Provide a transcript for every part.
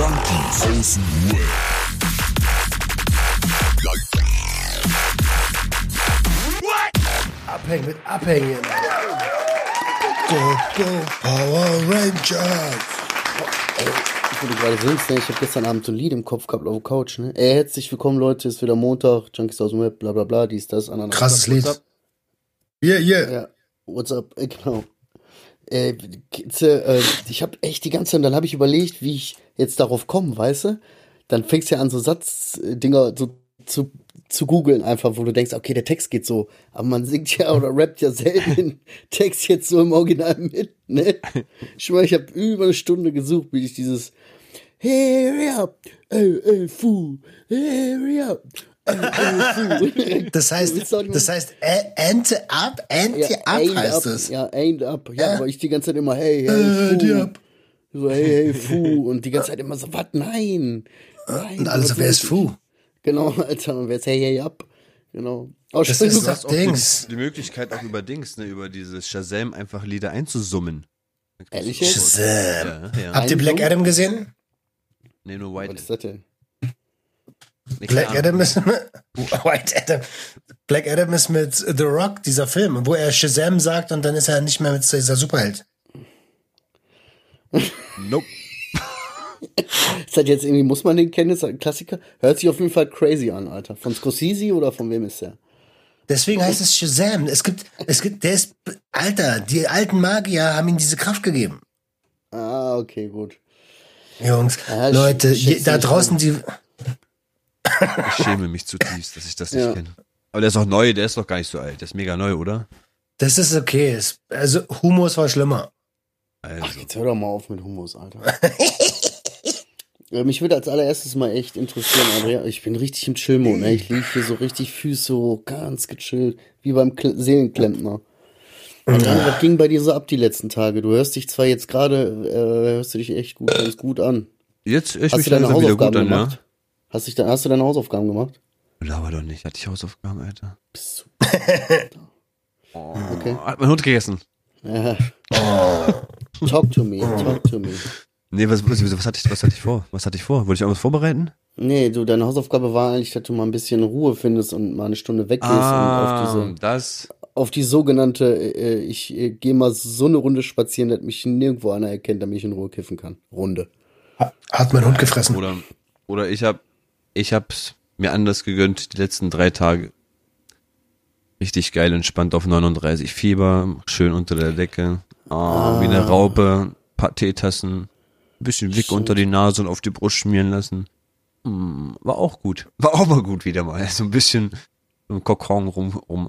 Junkies aus dem Web. Abhängen mit Abhängen. Go, go, Power Rangers. Ich wurde gerade willst, ne? Ich habe gestern Abend so ein Lied im Kopf gehabt auf der Couch, ne? Ey, herzlich willkommen, Leute, ist wieder Montag, Junkies aus dem Web, bla bla bla, dies, das, ananas. Krasses What's Lied. up? Yeah, yeah. Ja, what's up, äh, genau. Äh, äh, ich habe echt die ganze Zeit, dann habe ich überlegt, wie ich jetzt darauf komme, weißt du? Dann fängst du ja an, so Satzdinger so zu, zu googeln einfach, wo du denkst, okay, der Text geht so, aber man singt ja oder rappt ja selten den Text jetzt so im Original mit, ne? Ich schwör, ich habe über eine Stunde gesucht, bis ich dieses Hurry up, ey, ey, fu, hurry up. Das heißt, das heißt, Ente ab, Ente ab heißt up, es. Ja, ain't up. Ja, aber ich die ganze Zeit immer, hey, hey, Äh, die fu. ab. So, hey, hey, fu. Und die ganze Zeit immer so, was? Nein. Nein. Und alles, was wer ist? Fu? Genau, Alter. Und wer ist hey, hey, up? Genau. Oh, Das ist das Dings. Die Möglichkeit auch über Dings, ne, über dieses Shazam einfach Lieder einzusummen. Ehrlich? Shazam. Ja, ja. Habt ihr Black? Adam gesehen? Nee, nur Was White. ist das denn? Black. Adam ist White Adam. Black Adam ist mit The Rock, dieser Film, wo er Shazam sagt und dann ist er nicht mehr mit dieser Superheld. Nope. Ist das jetzt irgendwie, muss man den kennen? Ist das ein Klassiker? Hört sich auf jeden Fall crazy an, Alter. Von Scorsese oder von wem ist der? Deswegen heißt es Shazam. Es gibt, es gibt, der ist, Alter, die alten Magier haben ihm diese Kraft gegeben. Ah, okay, gut. Jungs, Ja, Leute, je, da draußen die, Ich schäme mich zutiefst, dass ich das nicht Ja. kenne. Aber der ist auch neu, der ist doch gar nicht so alt. Der ist mega neu, oder? das ist okay. Es- Also Humus war schlimmer. Also. Ach, jetzt hör doch mal auf mit Humus, Alter. Mich würde als allererstes mal echt interessieren, Andrea. Ich bin richtig im Chill-Mode, ne? Ich liege hier so richtig Füße so ganz gechillt, wie beim Kle Seelenklempner. Andrea, was ging bei dir so ab die letzten Tage? Du hörst dich zwar jetzt gerade, äh, hörst du dich echt gut, ganz gut an. Jetzt ich Hast mich du deine langsam wieder gut Hausaufgaben an, gemacht? ja? Hast, dich hast du deine Hausaufgaben gemacht? Laber doch nicht, hatte ich Hausaufgaben, Alter. Bist Oh, Okay. Hat mein Hund gegessen. du. Ja. Talk to me, talk to me. Nee, was, was, was, hatte ich, was hatte ich vor? Was hatte ich vor? Wollte ich irgendwas vorbereiten? Nee, du, deine Hausaufgabe war eigentlich, dass du mal ein bisschen Ruhe findest und mal eine Stunde weggehst und auf diese Ah, das. auf die sogenannte, äh, ich äh, gehe mal so eine Runde spazieren, dass mich nirgendwo einer erkennt, damit ich in Ruhe kiffen kann. Runde. Hat mein Hund gefressen. Oder, oder ich hab, ich hab's mir anders gegönnt, die letzten drei Tage. Richtig geil, entspannt auf 39 Fieber, schön unter der Decke. Ah, Wie eine Raupe, paar Teetassen, bisschen Wick unter die Nase und auf die Brust schmieren lassen. Hm, war auch gut. War auch mal gut wieder mal. So ein bisschen im Kokon rum, rum,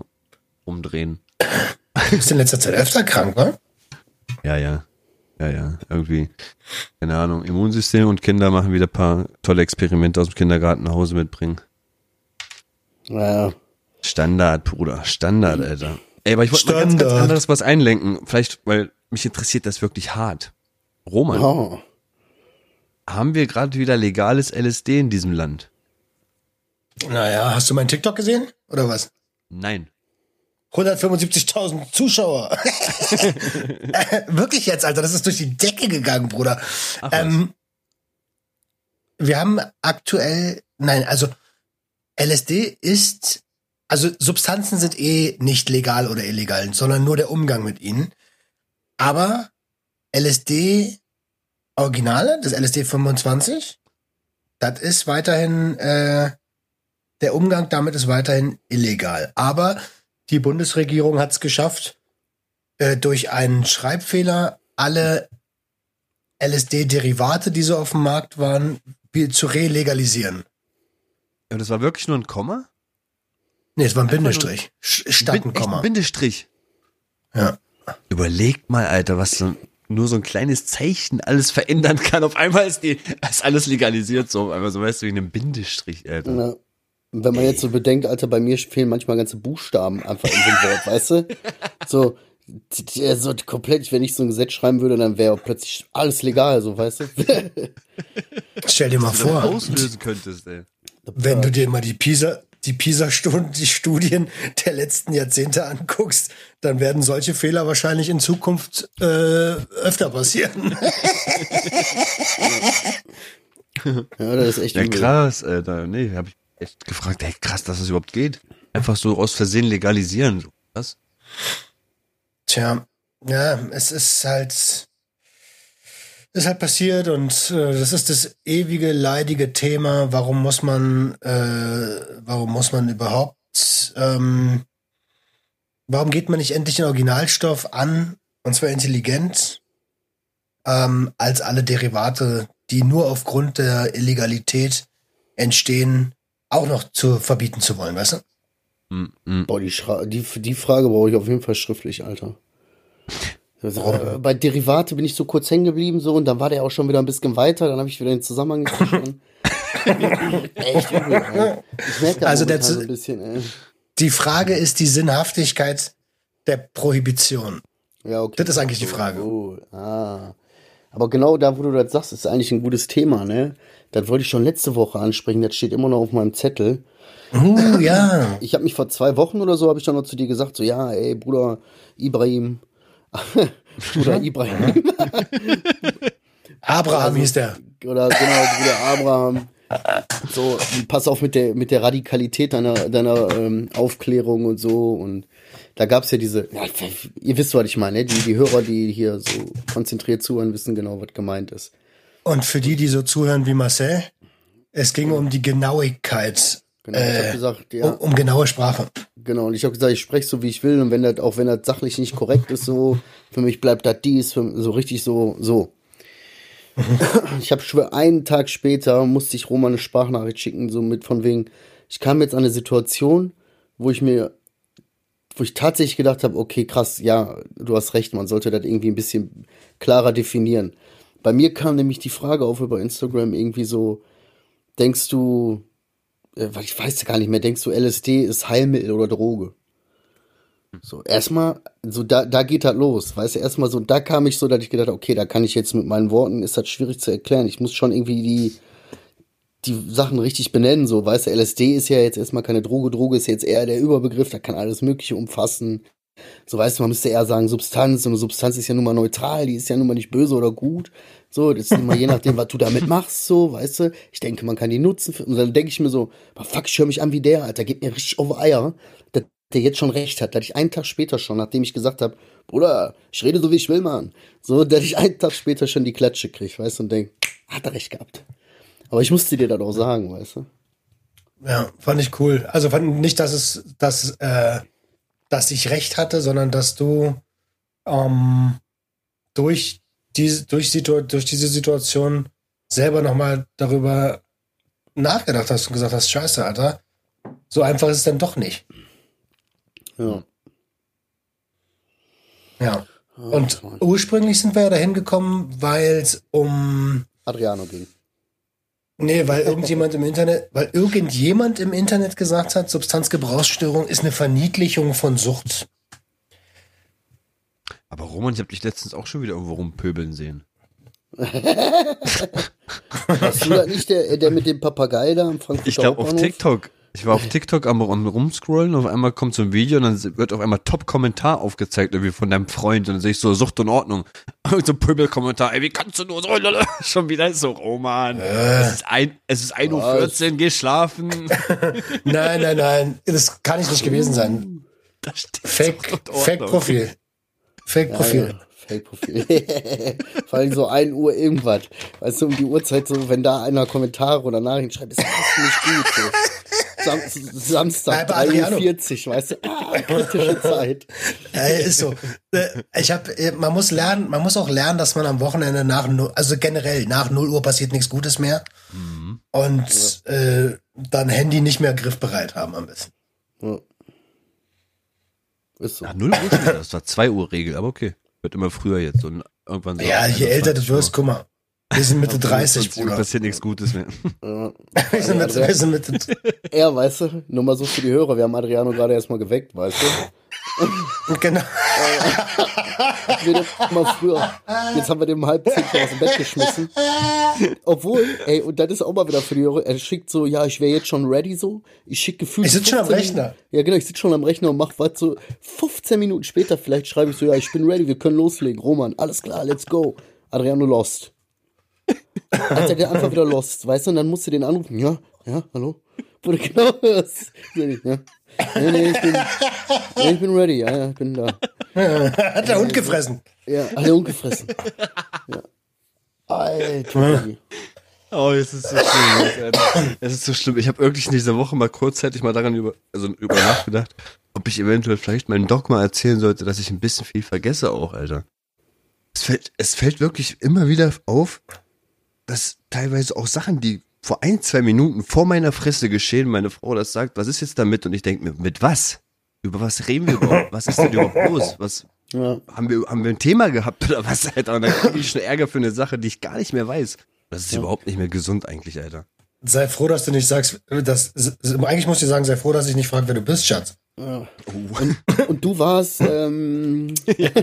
umdrehen. Du bist in letzter Zeit öfter krank, ne? Ja, ja. Ja, ja. Irgendwie, keine Ahnung, Immunsystem und Kinder machen wieder ein paar tolle Experimente aus dem Kindergarten nach Hause mitbringen. Naja, Standard, Bruder. Standard, Alter. Ey, aber ich wollte mal ganz, ganz Standard. anderes was einlenken. Vielleicht, weil mich interessiert das wirklich hart. Roman, oh, haben wir gerade wieder legales LSD in diesem Land? Naja, hast du meinen TikTok gesehen? Oder was? Nein. 175.000 Zuschauer. Wirklich jetzt, Alter, das ist durch die Decke gegangen, Bruder. Ach, ähm, wir haben aktuell, nein, also LSD ist, also Substanzen sind eh nicht legal oder illegal, sondern nur der Umgang mit ihnen. Aber LSD Originale, das LSD 25, das ist weiterhin, äh, der Umgang damit ist weiterhin illegal. Aber die Bundesregierung hat es geschafft, äh, durch einen Schreibfehler alle LSD-Derivate, die so auf dem Markt waren, zu relegalisieren. Ja, das war wirklich nur ein Komma? Nee, es war ein Einfach Bindestrich. Statt ein Komma. Ein Bindestrich. Ja. Überlegt mal, Alter, was so, nur so ein kleines Zeichen alles verändern kann. Auf einmal ist, die, ist alles legalisiert, so auf einmal, so weißt du, wie einem Bindestrich, Alter. na, wenn man jetzt so bedenkt, Alter, bei mir fehlen manchmal ganze Buchstaben einfach in dem Wort, weißt du? So, so komplett, wenn ich so ein Gesetz schreiben würde, dann wäre plötzlich alles legal, so, weißt du? Stell dir mal vor, auslösen könntest, ey. wenn du dir mal die Pisa, die Pisa-Studien, die Studien der letzten Jahrzehnte anguckst, dann werden solche Fehler wahrscheinlich in Zukunft äh, öfter passieren. Ja, das ist echt Ja, krass, Alter. Nee, hab ich echt gefragt, ey, krass, dass das überhaupt geht. Einfach so aus Versehen legalisieren. Was? Tja, ja, es ist halt, ist halt passiert und äh, das ist das ewige leidige Thema. Warum muss man, äh, warum muss man überhaupt, ähm, warum geht man nicht endlich den Originalstoff an und zwar intelligent ähm, als alle Derivate, die nur aufgrund der Illegalität entstehen, auch noch zu verbieten zu wollen, weißt du? Mm, mm. Boah, die, Schra die, die Frage brauche ich auf jeden Fall schriftlich, Alter. Also, äh, bei Derivate bin ich so kurz hängen geblieben so und dann war der auch schon wieder ein bisschen weiter, dann habe ich wieder den Zusammenhang verstanden. Echt übel, ey. Ich merke Also der so ein bisschen, ey. Die Frage ist die Sinnhaftigkeit der Prohibition. Ja, okay. Das ist eigentlich die Frage. Oh, ah. Aber genau da, wo du das sagst, ist eigentlich ein gutes Thema, ne? Das wollte ich schon letzte Woche ansprechen, das steht immer noch auf meinem Zettel. Uh, ja. Ich habe mich vor zwei Wochen oder so, habe ich dann noch zu dir gesagt, so, ja, ey, Bruder Ibrahim. Bruder Ibrahim. Abraham Also- hieß der. oder genau, Bruder Abraham. So, pass auf mit der, mit der Radikalität deiner, deiner ähm, Aufklärung und so. Und da gab's ja diese, ja, ihr wisst, was ich meine, ne? die, die Hörer, die hier so konzentriert zuhören, wissen genau, was gemeint ist. Und für die, die so zuhören wie Marcel, es ging um die Genauigkeit, Genau, ich Äh, habe gesagt, ja, um, um genaue Sprache. genau. Und ich habe gesagt, ich spreche so, wie ich will. Und wenn das, auch wenn das sachlich nicht korrekt ist, so, für mich bleibt das dies, so richtig so, so. ich habe schon einen Tag später musste ich Roman eine Sprachnachricht schicken, so mit von wegen, ich kam jetzt an eine Situation, wo ich mir, wo ich tatsächlich gedacht habe, okay, krass, ja, du hast recht, man sollte das irgendwie ein bisschen klarer definieren. Bei mir kam nämlich die Frage auf über Instagram irgendwie so, denkst du, äh, weil ich weiß gar nicht mehr, denkst du, LSD ist Heilmittel oder Droge? So, erstmal, so da, da geht das los, weißt du, erstmal so, da kam ich so, dass ich gedacht habe, okay, da kann ich jetzt mit meinen Worten, ist das schwierig zu erklären. Ich muss schon irgendwie die, die Sachen richtig benennen, so, weißt du, LSD ist ja jetzt erstmal keine Droge, Droge ist jetzt eher der Überbegriff, da kann alles Mögliche umfassen. So, weißt du, man müsste eher sagen Substanz, und eine Substanz ist ja nun mal neutral, die ist ja nun mal nicht böse oder gut. So, das ist immer je nachdem, was du damit machst, so, weißt du. Ich denke, man kann die nutzen. Und dann denke ich mir so, "Boah, fuck, ich höre mich an wie der, Alter, geht mir richtig auf Eier, dass der jetzt schon recht hat, dass ich einen Tag später schon, nachdem ich gesagt habe, Bruder, ich rede so wie ich will, Mann. So, dass ich einen Tag später schon die Klatsche krieg, weißt du, und denk, hat er recht gehabt. Aber ich musste dir das auch sagen, weißt du. Ja, fand ich cool. Also fand nicht, dass es, dass, äh, dass ich recht hatte, sondern dass du ähm, durch diese, durch, Situ durch diese Situation selber nochmal darüber nachgedacht hast und gesagt hast, scheiße, Alter, so einfach ist es dann doch nicht. Ja. Ja. Oh, Und ursprünglich sind wir ja dahin gekommen, weil es um Adriano ging. Nee, weil irgendjemand im Internet, weil irgendjemand im Internet gesagt hat, Substanzgebrauchsstörung ist eine Verniedlichung von Sucht. Aber Roman, ich habe dich letztens auch schon wieder irgendwo rumpöbeln sehen. Hast du da nicht der, der mit dem Papagei da am Frankfurter Ich glaube auf? TikTok. Ich war auf TikTok am, rumscrollen, auf einmal kommt so ein Video und dann wird auf einmal Top-Kommentar aufgezeigt, irgendwie von deinem Freund und dann sehe ich so Sucht und Ordnung. Und so ein Pöbel-Kommentar, ey, wie kannst du nur so, schon wieder so, Roman. Es ist ein, es ist 1.14 Uhr, geh schlafen. Nein, nein, nein, das kann ich nicht gewesen sein. Fake. Fake-Profil. Fake-Profil. Ja, Fake-Profil. Vor allem so 1 Uhr irgendwas. Weißt du, um die Uhrzeit, so, wenn da einer Kommentare oder Nachrichten schreibt, ist das nicht gut. So. Sam Samstag, Nein, bei 3.40 Uhr, weißt du, ah, kritische Zeit. Äh, ist so. Äh, Ich habe, man muss lernen, man muss auch lernen, dass man am Wochenende nach, null- also generell nach 0 Uhr passiert nichts Gutes mehr und äh, dann Handy nicht mehr griffbereit haben am besten. Ja. Ist so. Ja, 0 Uhr. Das war 2 Uhr Regel, aber okay. Wird immer früher jetzt und irgendwann so. Ja, je älter du 21 Uhr. wirst, guck mal. Wir sind Mitte 30, 21 Uhr Bruder. passiert nichts Gutes mehr. Ja. Wir sind Mitte, wir sind Mitte, Er, weißt du, nur mal so für die Hörer, wir haben Adriano gerade erstmal geweckt, weißt du. genau. Wir das mal früher. Jetzt haben wir den um halb zehn aus dem Bett geschmissen. Obwohl, ey, und das ist auch mal wieder für die Hörer, er schickt so, ja, ich wäre jetzt schon ready so. Ich schicke gefühlt. Ich sitz schon am 15 Rechner. Ja, genau, ich sitze schon am Rechner und mach was so. 15 Minuten später vielleicht schreibe ich so, ja, ich bin ready, wir können loslegen. Roman, alles klar, let's go. Adriano lost. Als er dann einfach wieder lost, weißt du, und dann musst du den anrufen, ja, ja, hallo? Wo du genau hörst. Ja. Nee, nee, ich bin, nee, ich bin ready, ja, ja, ich bin da. Hat der Hund gefressen. Ja, alle ungefressen. Ja. Alter. Oh, es ist so schlimm. Alter. Es ist so schlimm. Ich habe wirklich in dieser Woche mal kurzzeitig mal daran über, also über nachgedacht, ob ich eventuell vielleicht meinem Doc mal erzählen sollte, dass ich ein bisschen viel vergesse auch, Alter. Es fällt, es fällt wirklich immer wieder auf, dass teilweise auch Sachen, die vor ein, zwei Minuten vor meiner Fresse geschehen, meine Frau das sagt, was ist jetzt damit? Und ich denke mir, mit was? Über was reden wir überhaupt? Was ist denn überhaupt los? Was, Ja. haben wir, haben wir ein Thema gehabt oder was, Alter? Und dann kriege ich schon Ärger für eine Sache, die ich gar nicht mehr weiß. Das ist überhaupt nicht mehr gesund eigentlich, Alter. Sei froh, dass du nicht sagst, dass, eigentlich musst du sagen, sei froh, dass ich nicht frage, wer du bist, Schatz. ja. Und, und du warst, ähm, Ja,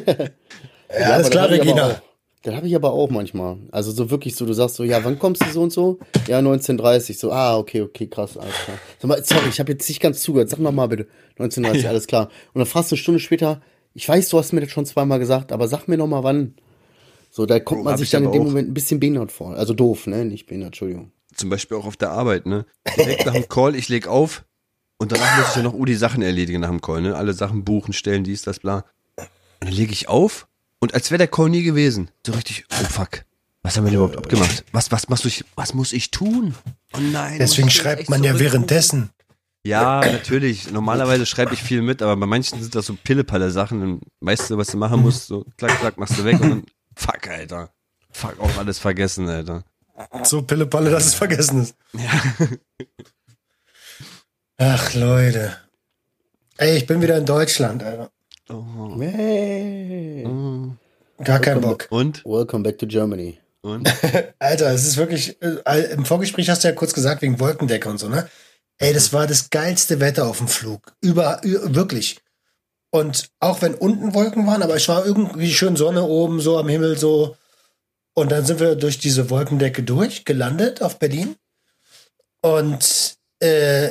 Ja, alles aber klar, ich Regina. Das habe ich aber auch manchmal. Also so wirklich so, du sagst so, ja, wann kommst du so und so? Ja, 1930. So, ah, okay, okay, krass, alles klar. Sag mal, sorry, ich habe jetzt nicht ganz zugehört. Sag noch mal bitte. 1930, alles klar. Und dann fragst du eine Stunde später, ich weiß, du hast mir das schon zweimal gesagt, aber sag mir noch mal wann. So, da kommt Oh, man sich ich dann in dem auch. Moment ein bisschen behindert vor. Also doof, ne? Nicht behindert, Entschuldigung. Zum Beispiel auch auf der Arbeit, ne? Direkt nach dem Call, ich leg auf und danach muss ich ja noch die Sachen erledigen nach dem Call, ne? Alle Sachen buchen, stellen, dies, das, bla. Und dann lege ich auf und als wäre der Call nie gewesen. So richtig, oh fuck. Was haben wir denn überhaupt abgemacht? Was, was, was, muss ich, was muss ich tun? Oh nein. Deswegen schreibt man ja währenddessen. Ja, natürlich. Normalerweise schreibe ich viel mit, aber bei manchen sind das so Pillepalle Sachen. Dann weißt du, was du machen musst. So, klack, klack, machst du weg und dann, fuck, Alter. Fuck, auch alles vergessen, Alter. So Pillepalle, dass es vergessen ist. Ach, Leute. Ey, ich bin wieder in Deutschland, Alter. Oh. Hey. Gar keinen Bock. Und? Welcome back to Germany. Und? Alter, es ist wirklich, äh, im Vorgespräch hast du ja kurz gesagt, wegen Wolkendecke und so, ne? Ey, das war das geilste Wetter auf dem Flug. Über, wirklich. Und auch wenn unten Wolken waren, aber es war irgendwie schön Sonne oben, so am Himmel, so. Und dann sind wir durch diese Wolkendecke durch, gelandet auf Berlin. Und äh,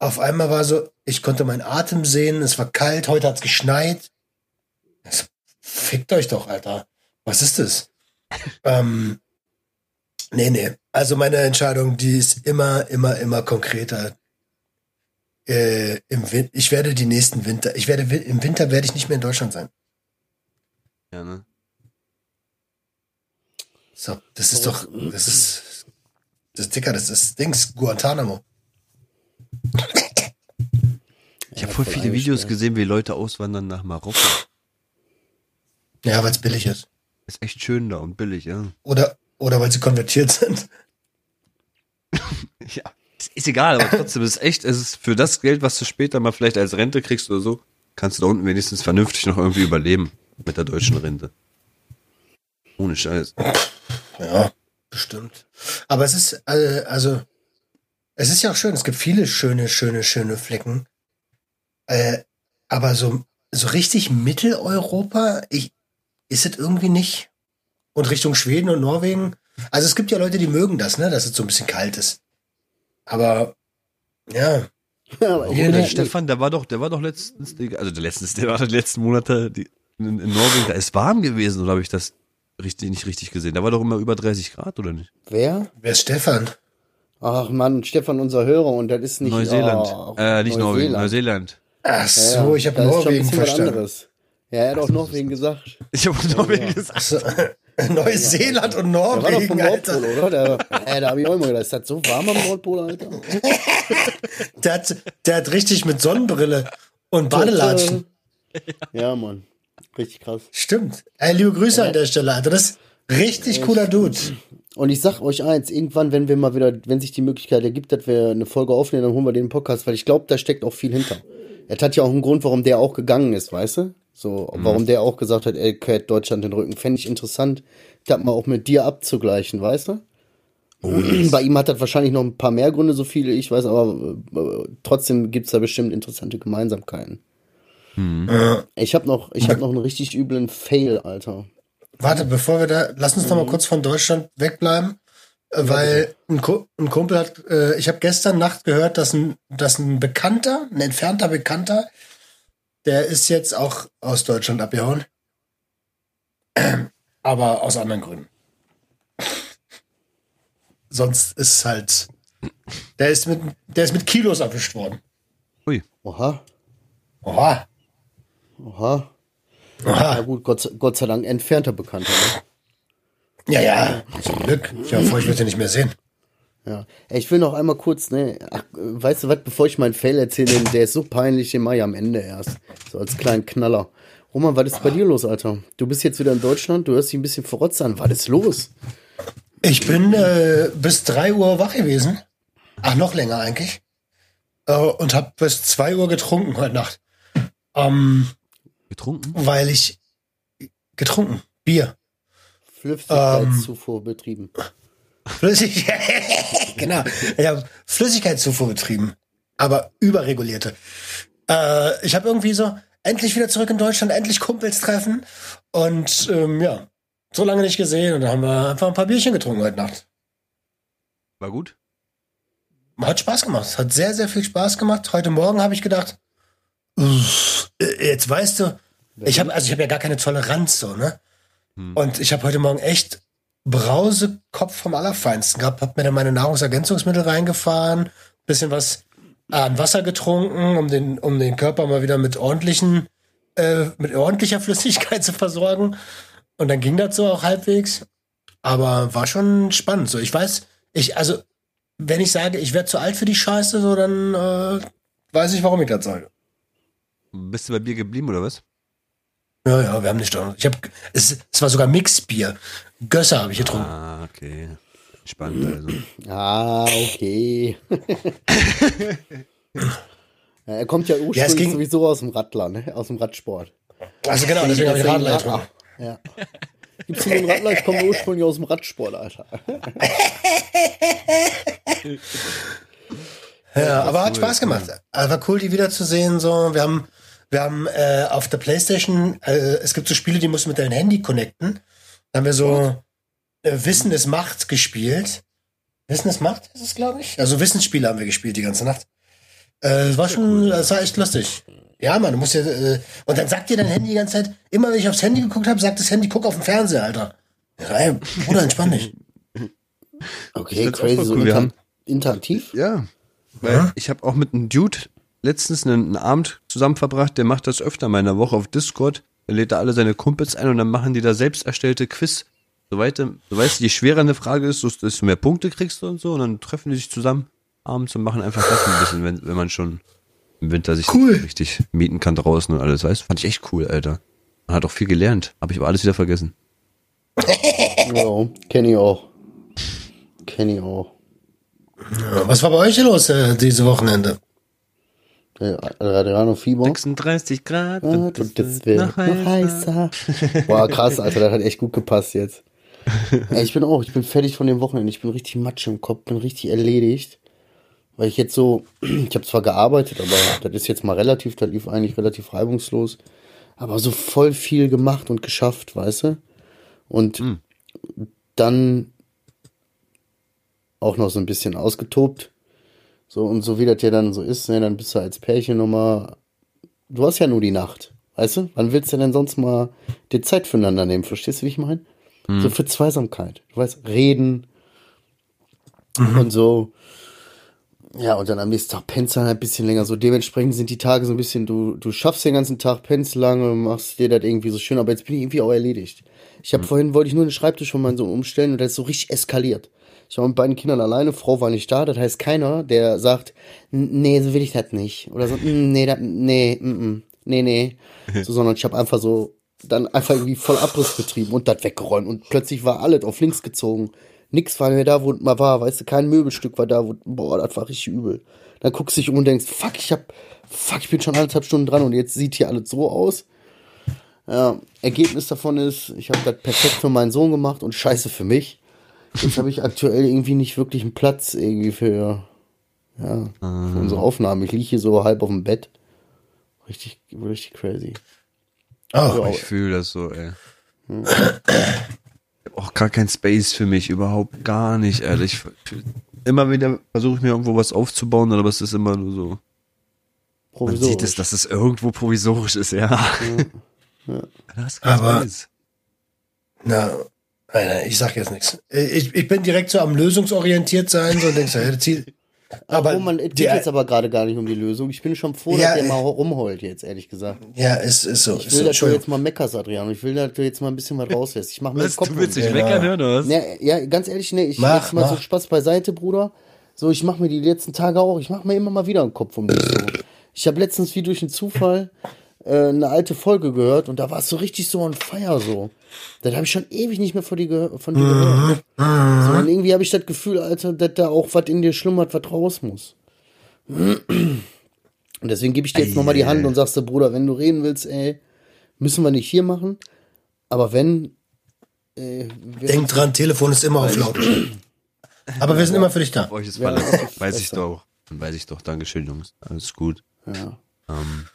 auf einmal war so, ich konnte meinen Atem sehen, es war kalt, heute hat's geschneit. So, Fickt euch doch, Alter. Was ist das? ähm, nee, nee. Also meine Entscheidung, die ist immer, immer, immer konkreter. Äh, im Win ich werde die nächsten Winter, ich werde im Winter werde ich nicht mehr in Deutschland sein. Ja, ne? So, das ist doch, das ist, das ist dicker, das ist Dings, Guantanamo. Ich habe voll viele Videos gesehen, wie Leute auswandern nach Marokko. Ja, weil es billig ist. Ist echt schön da und billig, ja. Oder, oder weil sie konvertiert sind. Ja. Ist, ist egal, aber trotzdem ist echt, es ist für das Geld, was du später mal vielleicht als Rente kriegst oder so, kannst du da unten wenigstens vernünftig noch irgendwie überleben mit der deutschen Rente. Ohne Scheiß. Ja, bestimmt. Aber es ist, äh, also, es ist ja auch schön. Es gibt viele schöne, schöne, schöne Flecken. Äh, aber so, so richtig Mitteleuropa, ich, ist es irgendwie nicht. Und Richtung Schweden und Norwegen. Also es gibt ja Leute, die mögen das, ne, dass es so ein bisschen kalt ist. Aber, ja, aber Hier, Oh, der Stefan, der war doch, der war doch letztens, also der letztens, der war die letzten Monate die, in, in Norwegen, da ist warm gewesen, oder habe ich das richtig, nicht richtig gesehen? Da war doch immer über 30 Grad, oder nicht? wer? wer ist Stefan? Ach Mann, Stefan, unser Hörer, und das ist nicht Neuseeland. Oh, äh, nicht Norwegen, Neuseeland. Ach Ja, so, ich habe Norwegen verstanden. Ja, er hat auch Norwegen gesagt. Ich habe Norwegen gesagt. So, Neuseeland und Der war doch vom Norwegen, Alter. Nordpol, oder? Der, äh, da habe ich auch immer gedacht, ist das so warm am Nordpol, Alter? Der hat, der hat richtig mit Sonnenbrille und Badelatschen. Ja, Mann. Richtig krass. Stimmt. Ey, liebe Grüße an der Stelle, Alter. Das ist richtig cooler Dude. Und ich sag euch eins, irgendwann, wenn wir mal wieder, wenn sich die Möglichkeit ergibt, dass wir eine Folge aufnehmen, dann holen wir den Podcast, weil ich glaube, da steckt auch viel hinter. Er hat ja auch einen Grund, warum der auch gegangen ist, weißt du? So, warum der auch gesagt hat, er kehrt Deutschland den Rücken. Fände ich interessant, das mal auch mit dir abzugleichen, weißt du? Bei ihm hat das wahrscheinlich noch ein paar mehr Gründe, so viele ich weiß, aber äh, trotzdem gibt's da bestimmt interessante Gemeinsamkeiten. Ich habe noch, ich hab noch einen richtig üblen Fail, Alter. Warte, bevor wir da, lass uns noch mal kurz von Deutschland wegbleiben, äh, weil ein, Ku- ein Kumpel hat, äh, ich habe gestern Nacht gehört, dass ein, dass ein Bekannter, ein entfernter Bekannter, der ist jetzt auch aus Deutschland abgehauen, aber aus anderen Gründen. sonst ist es halt. Der ist mit, der ist mit Kilos erwischt worden. Ui. Oha, Oha. oha. Oha. gut, Gott, sei- Gott sei Dank entfernter Bekannter. Ne? Ja, ja, zum Glück. Ich hoffe, ich würde ihn nicht mehr sehen. Ja. Ich will noch einmal kurz, ne, ach, weißt du was, bevor ich meinen Fail erzähle, der ist so peinlich, den mach ich am Ende erst. So als kleinen Knaller. Roman, was ist bei dir los, Alter? Du bist jetzt wieder in Deutschland, du hörst dich ein bisschen verrotzt an. Was ist los? Ich bin äh, bis 3 Uhr wach gewesen. Ach, noch länger eigentlich. Äh, und habe bis 2 Uhr getrunken heute Nacht. Ähm, Getrunken? weil ich getrunken. Bier. Flüssigkeitszufuhr betrieben. Flüssig genau. Ich habe Flüssigkeitszufuhr betrieben. Aber überregulierte. Äh, ich habe irgendwie so, endlich wieder zurück in Deutschland, endlich Kumpels treffen. Und ähm, ja, so lange nicht gesehen. Und dann haben wir einfach ein paar Bierchen getrunken heute Nacht. War gut? Hat Spaß gemacht. Es hat sehr, sehr viel Spaß gemacht. Heute Morgen habe ich gedacht, äh, jetzt weißt du, ich habe also ich habe ja gar keine Toleranz so, ne? Und ich habe heute Morgen echt Brausekopf vom Allerfeinsten gehabt, hab mir dann meine Nahrungsergänzungsmittel reingefahren, bisschen was an Wasser getrunken, um den um den Körper mal wieder mit ordentlichen äh, mit ordentlicher Flüssigkeit zu versorgen. Und dann ging das so auch halbwegs. Aber war schon spannend. So, ich weiß, ich, also, wenn ich sage, ich werde zu alt für die Scheiße, so, dann äh, weiß ich, warum ich das sage. Bist du bei Bier geblieben oder was? Ja, ja, wir haben nicht. Ich hab, es, es war sogar Mixbier. Gösser habe ich getrunken. Ah, okay. Spannend also. Ah, okay. ja, er kommt ja ursprünglich es ging- sowieso aus dem Radler, ne? Aus dem Radsport. Also genau, deswegen habe ich Radler getrunken. Ja. Gibt's nur einen Radler? Ich komme ursprünglich aus dem Radsport, Alter. Ja, aber hat Spaß gemacht. Also war cool, die wiederzusehen. So, wir haben, wir haben äh, auf der PlayStation, äh, es gibt so Spiele, die musst du mit deinem Handy connecten. Da haben wir so äh, Wissen ist Macht gespielt. Wissen ist Macht ist es, glaube ich. Also Wissensspiele haben wir gespielt die ganze Nacht. Äh, das war schon, das war echt lustig. Ja, Mann, du musst ja, äh, und dann sagt dir dein Handy die ganze Zeit, immer wenn ich aufs Handy geguckt habe, sagt das Handy, guck auf den Fernseher, Alter. So, ey, Bruder, entspann dich. Okay, crazy. So cool. Wir inter haben- interaktiv? Ja. Weil ich habe auch mit einem Dude letztens einen, einen Abend zusammen verbracht, der macht das öfter mal in der Woche auf Discord. Er lädt da alle seine Kumpels ein und dann machen die da selbst erstellte Quiz. Soweit, du so weißt, je schwerer eine Frage ist, desto desto mehr Punkte kriegst du und so. Und dann treffen die sich zusammen abends und machen einfach das ein bisschen, wenn, wenn man schon im Winter sich Cool. richtig mieten kann draußen und alles, weißt Fand ich echt cool, Alter. Man hat auch viel gelernt. Habe ich aber alles wieder vergessen. Ja, kenn ich auch. Kenn ich auch. Ja, Was war bei euch los äh, diese Wochenende? Adriano Fieber. 36 Grad. Ah, Und das wird noch heißer. Boah, krass, Alter, das hat echt gut gepasst jetzt. Ey, ich bin auch, ich bin fertig von dem Wochenende. Ich bin richtig matsch im Kopf, bin richtig erledigt. Weil ich jetzt so, ich habe zwar gearbeitet, aber das ist jetzt mal relativ, das lief eigentlich relativ reibungslos. Aber so voll viel gemacht und geschafft, weißt du? Und dann auch noch so ein bisschen ausgetobt. So, und so wie das ja dann so ist, ne, dann bist du als Pärchen nochmal du hast ja nur die Nacht. Weißt du? Wann willst du denn sonst mal die Zeit füreinander nehmen? Verstehst du, wie ich meine? So für Zweisamkeit. Du weißt, reden und so. Ja, und dann am nächsten Tag pennst du halt ein bisschen länger. So dementsprechend sind die Tage so ein bisschen, du, du schaffst den ganzen Tag, pennst lange, machst dir das irgendwie so schön, aber jetzt bin ich irgendwie auch erledigt. Ich habe vorhin, wollte ich nur den Schreibtisch von meinem Sohn umstellen und das ist so richtig eskaliert. Ich war mit beiden Kindern alleine, Frau war nicht da, das heißt keiner, der sagt, "N- nee, so will ich das nicht. Oder so, "Mm, nee, dat, nee, mm, mm, nee, nee. So, sondern ich habe einfach so dann einfach irgendwie voll Abriss betrieben und das weggeräumt und plötzlich war alles auf links gezogen. Nix war mehr da, wo man war, weißt du, kein Möbelstück war da, wo, boah, das war richtig übel. Dann guckst du dich um und denkst, fuck, ich hab, fuck, ich bin schon anderthalb Stunden dran und jetzt sieht hier alles so aus. Ja, Ergebnis davon ist, ich habe das perfekt für meinen Sohn gemacht und scheiße für mich. Jetzt habe ich aktuell irgendwie nicht wirklich einen Platz irgendwie für, ja, für unsere Aufnahme. Ich liege hier so halb auf dem Bett. Richtig, richtig crazy. Oh, Ich fühle das so, ey. Ich hab auch gar kein Space für mich, überhaupt gar nicht, ehrlich. Immer wieder versuche ich mir irgendwo was aufzubauen, aber es ist immer nur so. Man sieht es, dass es irgendwo provisorisch ist, ja. Das ist kein Aber- Space. Na, ich sag jetzt nichts. Ich, ich bin direkt so am lösungsorientiert sein, so und denkst, ja, Ziel. Aber oh, man, es geht jetzt aber gerade gar nicht um die Lösung. Ich bin schon froh, Ja, dass der äh, mal rumheult jetzt, ehrlich gesagt. Ja, es ist so. Ich ist will, so. dass du jetzt mal meckerst, Adriano. Ich will, dass du jetzt mal ein bisschen was rauslässt. Ich mach mir Was, den Kopf du willst um. dich Ja. meckern hören, oder was? Ja, ja, ganz ehrlich, nee, ich Mach, jetzt mal so mach. Spaß beiseite, Bruder. So, ich mache mir die letzten Tage auch, ich mache mir immer mal wieder einen Kopf um dich. So. Ich habe letztens wie durch einen Zufall äh, eine alte Folge gehört und da war es so richtig so on fire so. Das habe ich schon ewig nicht mehr von dir, gehör von dir gehört. So, und irgendwie habe ich das Gefühl, Alter, dass da auch was in dir schlummert, was raus muss. Und deswegen gebe ich dir jetzt nochmal die Hand und sagst du, Bruder, wenn du reden willst, ey, müssen wir nicht hier machen. Aber wenn, äh, Denk dran, Telefon ist immer auf laut. Aber wir sind immer für dich da. Weiß ich doch. Dann weiß ich doch. Dankeschön, Jungs. Alles gut. ja. Ähm.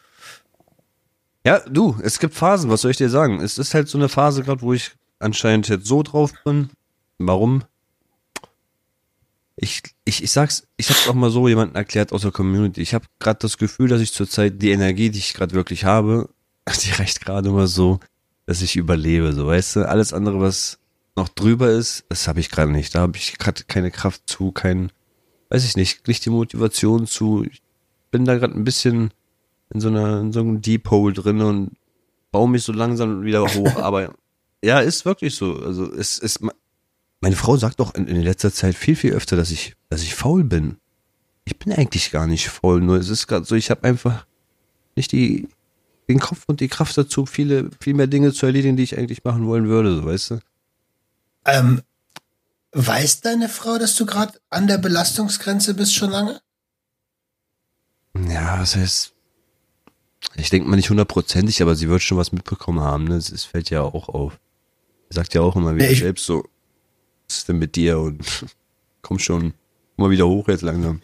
Ja, du, es gibt Phasen, was soll ich dir sagen? Es ist halt so eine Phase gerade, wo ich anscheinend jetzt so drauf bin. Warum? Ich, ich, ich sag's, ich hab's auch mal so jemandem erklärt aus der Community. Ich habe gerade das Gefühl, dass ich zurzeit die Energie, die ich gerade wirklich habe, die reicht gerade mal so, dass ich überlebe, so weißt du. Alles andere, was noch drüber ist, das habe ich gerade nicht. Da habe ich gerade keine Kraft zu, kein, weiß ich nicht, nicht die Motivation zu. Ich bin da gerade ein bisschen in so einer in so einem Deep Hole drin und baue mich so langsam wieder hoch. Aber ja, ist wirklich so. Also es ist meine Frau sagt doch in, in letzter Zeit viel viel öfter, dass ich dass ich faul bin. Ich bin eigentlich gar nicht faul, nur es ist gerade so, ich habe einfach nicht die den Kopf und die Kraft dazu, viele viel mehr Dinge zu erledigen, die ich eigentlich machen wollen würde, so weißt du. Ähm, weiß deine Frau, dass du gerade an der Belastungsgrenze bist schon lange? Ja, das heißt, ich denke mal nicht hundertprozentig, aber sie wird schon was mitbekommen haben. Ne? Es, es fällt ja auch auf. Sie sagt ja auch immer wieder ich- selbst so, was ist denn mit dir? Und komm schon, komm mal wieder hoch jetzt langsam.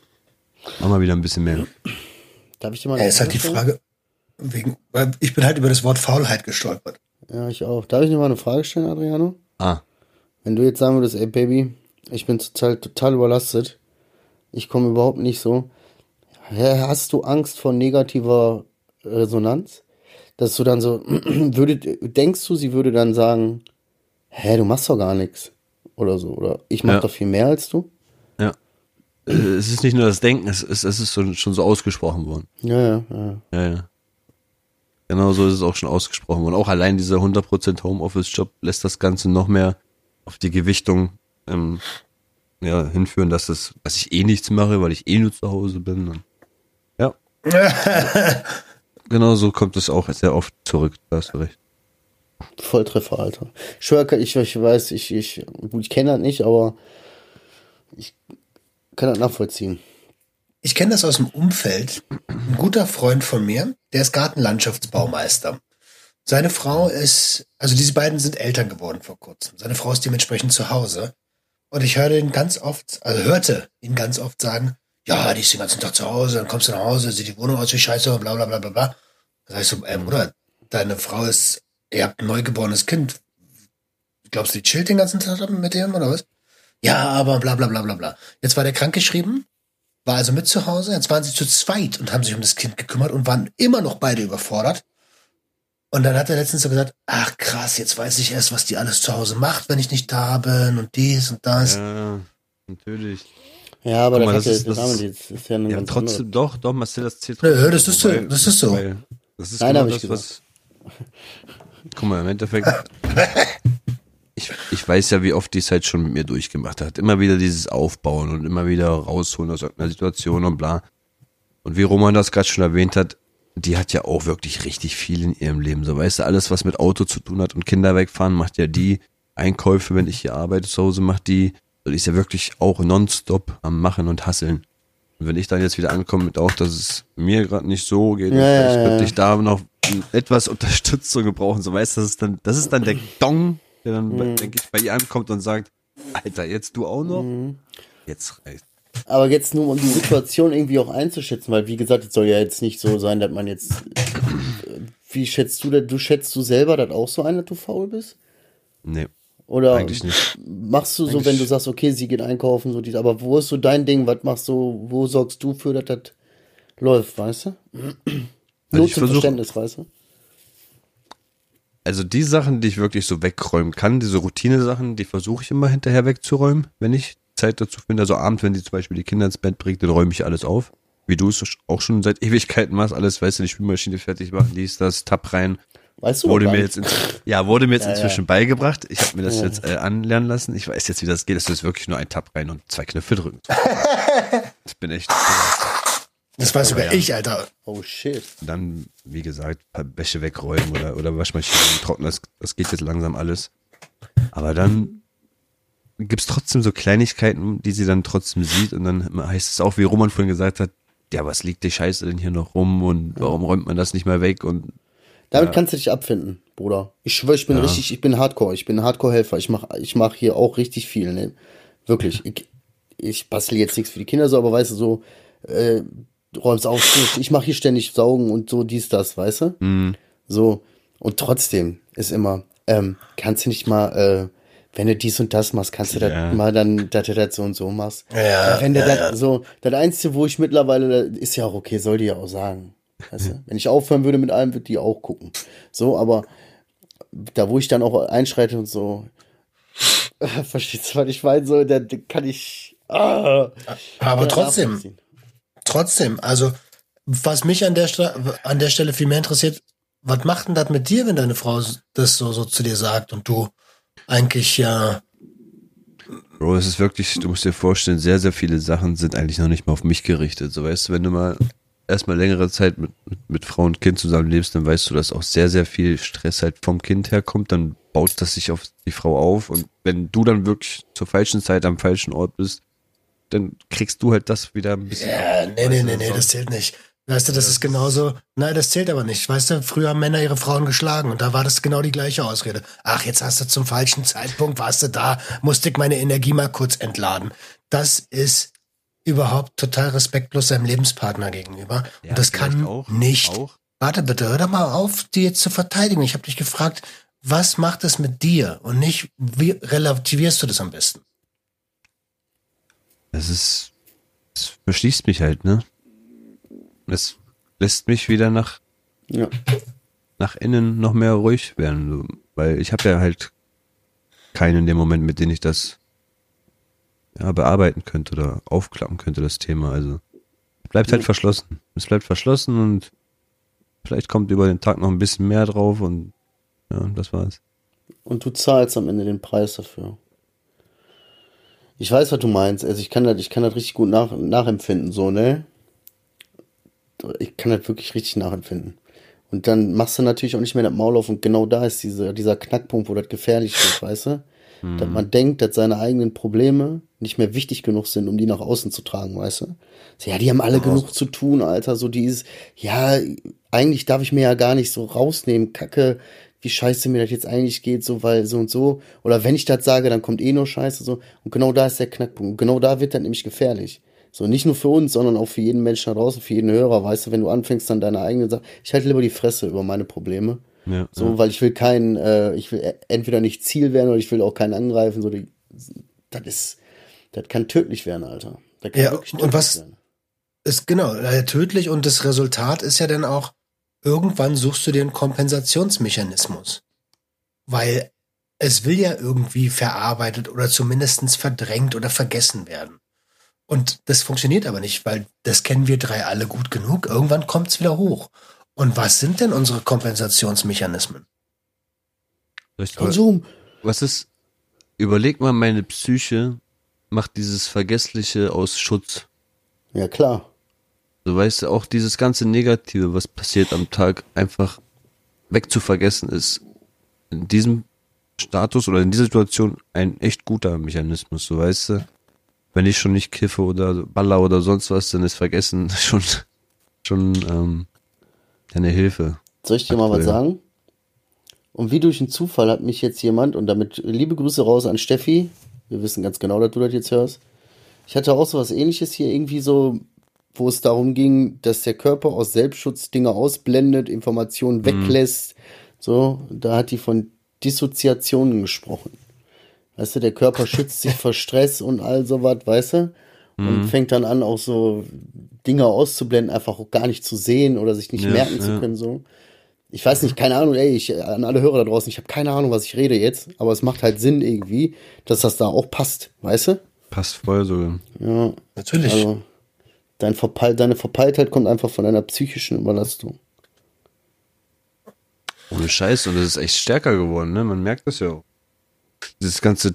Mach mal wieder ein bisschen mehr. Darf ich dir mal Ja, eine ist halt die? Frage, wegen, weil ich bin halt über das Wort Faulheit gestolpert. Ja, ich auch. Darf ich dir mal eine Frage stellen, Adriano? Ah, Wenn du jetzt sagen würdest, ey Baby, ich bin zurzeit total überlastet, ich komme überhaupt nicht so. Hast du Angst vor negativer Resonanz? Dass du dann so, würde, denkst du, sie würde dann sagen, hä, du machst doch gar nichts? Oder so, oder ich mach Ja. doch viel mehr als du? ja. Äh, Es ist nicht nur das Denken, es ist, es ist schon so ausgesprochen worden. Ja, ja, ja. Ja, ja. Genau so ist es auch schon ausgesprochen worden. Auch allein dieser 100% Homeoffice-Job lässt das Ganze noch mehr auf die Gewichtung ähm, ja, hinführen, dass, es, dass ich eh nichts mache, weil ich eh nur zu Hause bin. Und, ja. genau so kommt es auch sehr oft zurück. Da hast du recht. Volltreffer, Alter. Ich schwör, ich, ich weiß, ich, ich, gut, ich kenne das nicht, aber ich kann das nachvollziehen. Ich kenne das aus dem Umfeld. Ein guter Freund von mir, der ist Gartenlandschaftsbaumeister. Seine Frau ist, also diese beiden sind Eltern geworden vor kurzem. Seine Frau ist dementsprechend zu Hause. Und ich höre ihn ganz oft, also hörte ihn ganz oft sagen, ja, die ist den ganzen Tag zu Hause, dann kommst du nach Hause, sieht die Wohnung aus wie Scheiße, bla bla bla bla bla. Da sag ich so, ey Bruder, deine Frau ist, ihr habt ein neugeborenes Kind. Glaubst du, die chillt den ganzen Tag mit dem oder was? Ja, aber bla bla bla bla bla. Jetzt war der krankgeschrieben, war also mit zu Hause, jetzt waren sie zu zweit und haben sich um das Kind gekümmert und waren immer noch beide überfordert. Und dann hat er letztens so gesagt, ach krass, jetzt weiß ich erst, was die alles zu Hause macht, wenn ich nicht da bin und dies und das. Ja, natürlich. Ja, aber mal, das, das ist- ja, das damit ist- jetzt ist ja Ja, trotzdem, doch, doch, Marcel, das zählt trotzdem. das ist so, Wobei- das ist so. Das ist Nein, genau das, was. Guck mal, im Endeffekt. Ich, ich weiß ja, wie oft die es halt schon mit mir durchgemacht hat. Immer wieder dieses Aufbauen und immer wieder rausholen aus irgendeiner Situation und bla. Und wie Roman das gerade schon erwähnt hat, die hat ja auch wirklich richtig viel in ihrem Leben. So, weißt du, alles, was mit Auto zu tun hat und Kinder wegfahren, macht ja die. Einkäufe, wenn ich hier arbeite zu Hause, macht die. Ist ja wirklich auch nonstop am Machen und Hasseln. Und wenn ich dann jetzt wieder ankomme mit auch, dass es mir gerade nicht so geht, Ja, vielleicht ja, könnte ich da noch etwas Unterstützung gebrauchen. So weißt du, das ist dann, das ist dann der Dong, der dann, Mhm. denke ich, bei ihr ankommt und sagt, Alter, jetzt du auch noch? Jetzt reicht. Aber jetzt nur um die Situation irgendwie auch einzuschätzen, weil wie gesagt, es soll ja jetzt nicht so sein, dass man jetzt. äh, Wie schätzt du das? Du schätzt du selber das auch so ein, dass du faul bist? Nee, Oder eigentlich nicht. machst du so, Eigentlich- wenn du sagst, okay, sie geht einkaufen, so dies, aber wo ist so dein Ding? Was machst du, wo sorgst du für, dass das läuft, weißt du? Nur Also ich zum Verständnis, weißt du? also die Sachen, die ich wirklich so wegräumen kann, diese Routine-Sachen, die versuche ich immer hinterher wegzuräumen, wenn ich Zeit dazu finde. Also abends, wenn die zum Beispiel die Kinder ins Bett bringt, dann räume ich alles auf. Wie du es auch schon seit Ewigkeiten machst, alles, weißt du, die Spülmaschine fertig machen, dies, das, Tab rein. Weißt du Wurde mir jetzt, ja, wurde mir jetzt Ja, ja. inzwischen beigebracht. Ich habe mir das Ja. jetzt äh, anlernen lassen. Ich weiß jetzt, wie das geht. Es ist wirklich nur ein Tab rein und zwei Knöpfe drücken. Ich bin echt. Das weiß sogar ja. ich, Alter. Oh shit. Dann, wie gesagt, ein paar Wäsche wegräumen oder, oder Waschmaschine trocknen. Das, das geht jetzt langsam alles. Aber dann gibt's trotzdem so Kleinigkeiten, die sie dann trotzdem sieht. Und dann heißt es auch, wie Roman vorhin gesagt hat, ja, was liegt die Scheiße denn hier noch rum und warum räumt man das nicht mal weg? Und Damit kannst du dich abfinden, Bruder. Ich schwöre, ich bin Ja. richtig, ich bin Hardcore, ich bin Hardcore-Helfer. Ich mach, ich mach hier auch richtig viel, ne? Wirklich. Ich, ich bastel jetzt nichts für die Kinder so, aber weißt du, so, äh, räumst auf, ich mache hier ständig Saugen und so dies, das, weißt du? Mhm. So. Und trotzdem ist immer, ähm, kannst du nicht mal, äh, wenn du dies und das machst, kannst du Ja. das mal dann, dass du das so und so machst. Ja, wenn du ja, das ja. so, das Einzige, wo ich mittlerweile, ist ja auch okay, soll die ja auch sagen. Weißt du? Wenn ich aufhören würde mit allem, würde die auch gucken. So, aber da, wo ich dann auch einschreite und so, verstehst du, was ich meine? So, da da kann ich. Ah, Aber trotzdem, trotzdem, also was mich an der, an der Stelle viel mehr interessiert, was macht denn das mit dir, wenn deine Frau das so, so zu dir sagt und du eigentlich ja, Bro, es ist wirklich, du musst dir vorstellen, sehr, sehr viele Sachen sind eigentlich noch nicht mal auf mich gerichtet. So weißt du, wenn du mal erstmal längere Zeit mit, mit, mit Frau und Kind zusammen lebst, dann weißt du, dass auch sehr, sehr viel Stress halt vom Kind herkommt, dann baut das sich auf die Frau auf und wenn du dann wirklich zur falschen Zeit am falschen Ort bist, dann kriegst du halt das wieder ein bisschen. ja, nee, nee, nee, nee, das zählt nicht. Weißt du, das ist genauso, nein, das zählt aber nicht. Weißt du, früher haben Männer ihre Frauen geschlagen und da war das genau die gleiche Ausrede. Ach, jetzt hast du zum falschen Zeitpunkt, warst du da, musste ich meine Energie mal kurz entladen. Das ist überhaupt total respektlos seinem Lebenspartner gegenüber. Ja, und das kann auch, nicht. auch. Warte bitte, hör doch mal auf, die jetzt zu verteidigen. Ich habe dich gefragt, was macht es mit dir und nicht, wie relativierst du das am besten? Es ist, es verschließt mich halt, ne? Es lässt mich wieder nach Ja. nach innen noch mehr ruhig werden, weil ich habe ja halt keinen in dem Moment, mit dem ich das ja, bearbeiten könnte oder aufklappen könnte, das Thema. Also bleibt halt verschlossen. Es bleibt verschlossen und vielleicht kommt über den Tag noch ein bisschen mehr drauf und ja, das war's. Und du zahlst am Ende den Preis dafür. Ich weiß, was du meinst. Also ich kann das, ich kann das richtig gut nach, nachempfinden, so, ne? Ich kann das wirklich richtig nachempfinden. Und dann machst du natürlich auch nicht mehr das Maul auf und genau da ist diese, dieser Knackpunkt, wo das gefährlich wird, weißt du? Dass man denkt, dass seine eigenen Probleme nicht mehr wichtig genug sind, um die nach außen zu tragen, weißt du? So, ja, die haben alle genug zu tun, Alter. So dieses, ja, eigentlich darf ich mir ja gar nicht so rausnehmen, Kacke, wie scheiße mir das jetzt eigentlich geht, so, weil so und so. Oder wenn ich das sage, dann kommt eh nur Scheiße, so. Und genau da ist der Knackpunkt. Und genau da wird dann nämlich gefährlich. So, nicht nur für uns, sondern auch für jeden Menschen da draußen, für jeden Hörer, weißt du, wenn du anfängst, dann deine eigenen Sachen. Ich halte lieber die Fresse über meine Probleme. Ja, So, ja. weil ich will keinen, äh, ich will e- entweder nicht Ziel werden oder ich will auch keinen angreifen. So, die, das ist, das kann tödlich werden, Alter. Das kann Ja, wirklich und tödlich was- werden. Ist genau, tödlich und das Resultat ist ja dann auch, irgendwann suchst du dir einen Kompensationsmechanismus. Weil es will ja irgendwie verarbeitet oder zumindestens verdrängt oder vergessen werden. Und das funktioniert aber nicht, weil das kennen wir drei alle gut genug. Irgendwann kommt es wieder hoch. Und was sind denn unsere Kompensationsmechanismen? Konsum. Was ist, überleg mal, meine Psyche macht dieses Vergessliche aus Schutz. Ja, klar. So weißt du, auch dieses ganze Negative, was passiert am Tag, einfach wegzuvergessen, ist in diesem Status oder in dieser Situation ein echt guter Mechanismus, so weißt du. Wenn ich schon nicht kiffe oder baller oder sonst was, dann ist Vergessen schon, schon ähm, eine Hilfe. Soll ich dir mal was Aktuell. sagen? Und wie durch einen Zufall hat mich jetzt jemand, und damit liebe Grüße raus an Steffi, wir wissen ganz genau, dass du das jetzt hörst. Ich hatte auch so was ähnliches hier, irgendwie so, wo es darum ging, dass der Körper aus Selbstschutz Dinge ausblendet, Informationen weglässt. So, da hat die von Dissoziationen gesprochen. Weißt du, der Körper schützt sich vor Stress und all sowas, weißt du? Und fängt dann an, auch so Dinge auszublenden, einfach auch gar nicht zu sehen oder sich nicht Ja, merken zu ja. können, so Ich weiß nicht, keine Ahnung, ey, ich, an alle Hörer da draußen, ich habe keine Ahnung, was ich rede jetzt, aber es macht halt Sinn irgendwie, dass das da auch passt, weißt du? Passt voll so. Ja, Natürlich. also dein Verpeil, deine Verpeiltheit kommt einfach von deiner psychischen Überlastung. Ohne Scheiß. Und das ist echt stärker geworden, ne? Man merkt das ja auch. Dieses ganze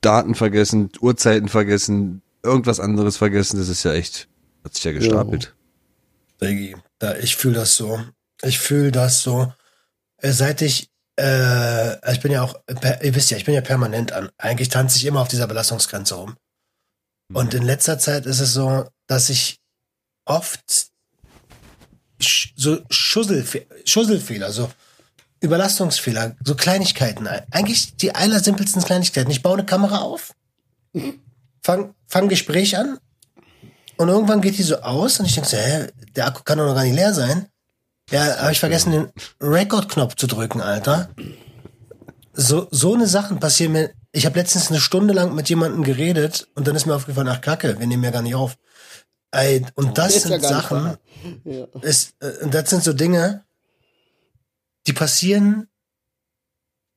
Daten vergessen, Uhrzeiten vergessen, irgendwas anderes vergessen, das ist ja echt, hat sich ja gestapelt. Diggi, da, ich fühle das so. Ich fühle das so. Äh, Seit ich, äh, ich bin ja auch, ihr wisst ja, ich bin ja permanent an. Eigentlich tanze ich immer auf dieser Belastungsgrenze rum. Und in letzter Zeit ist es so, dass ich oft so Schusselfe Schusselfehler, so Überlastungsfehler, so Kleinigkeiten, eigentlich die allersimpelsten Kleinigkeiten. Ich baue eine Kamera auf, fang, fang Gespräch an und irgendwann geht die so aus und ich denke so, hä, der Akku kann doch noch gar nicht leer sein. Ja, habe ich vergessen, den Record-Knopf zu drücken, Alter. So, so eine Sachen passieren mir. Ich habe letztens eine Stunde lang mit jemandem geredet und dann ist mir aufgefallen, ach Kacke, wir nehmen ja gar nicht auf. Ey, und das ja sind nicht Sachen. Ja. ist, äh, und das sind so Dinge, die passieren,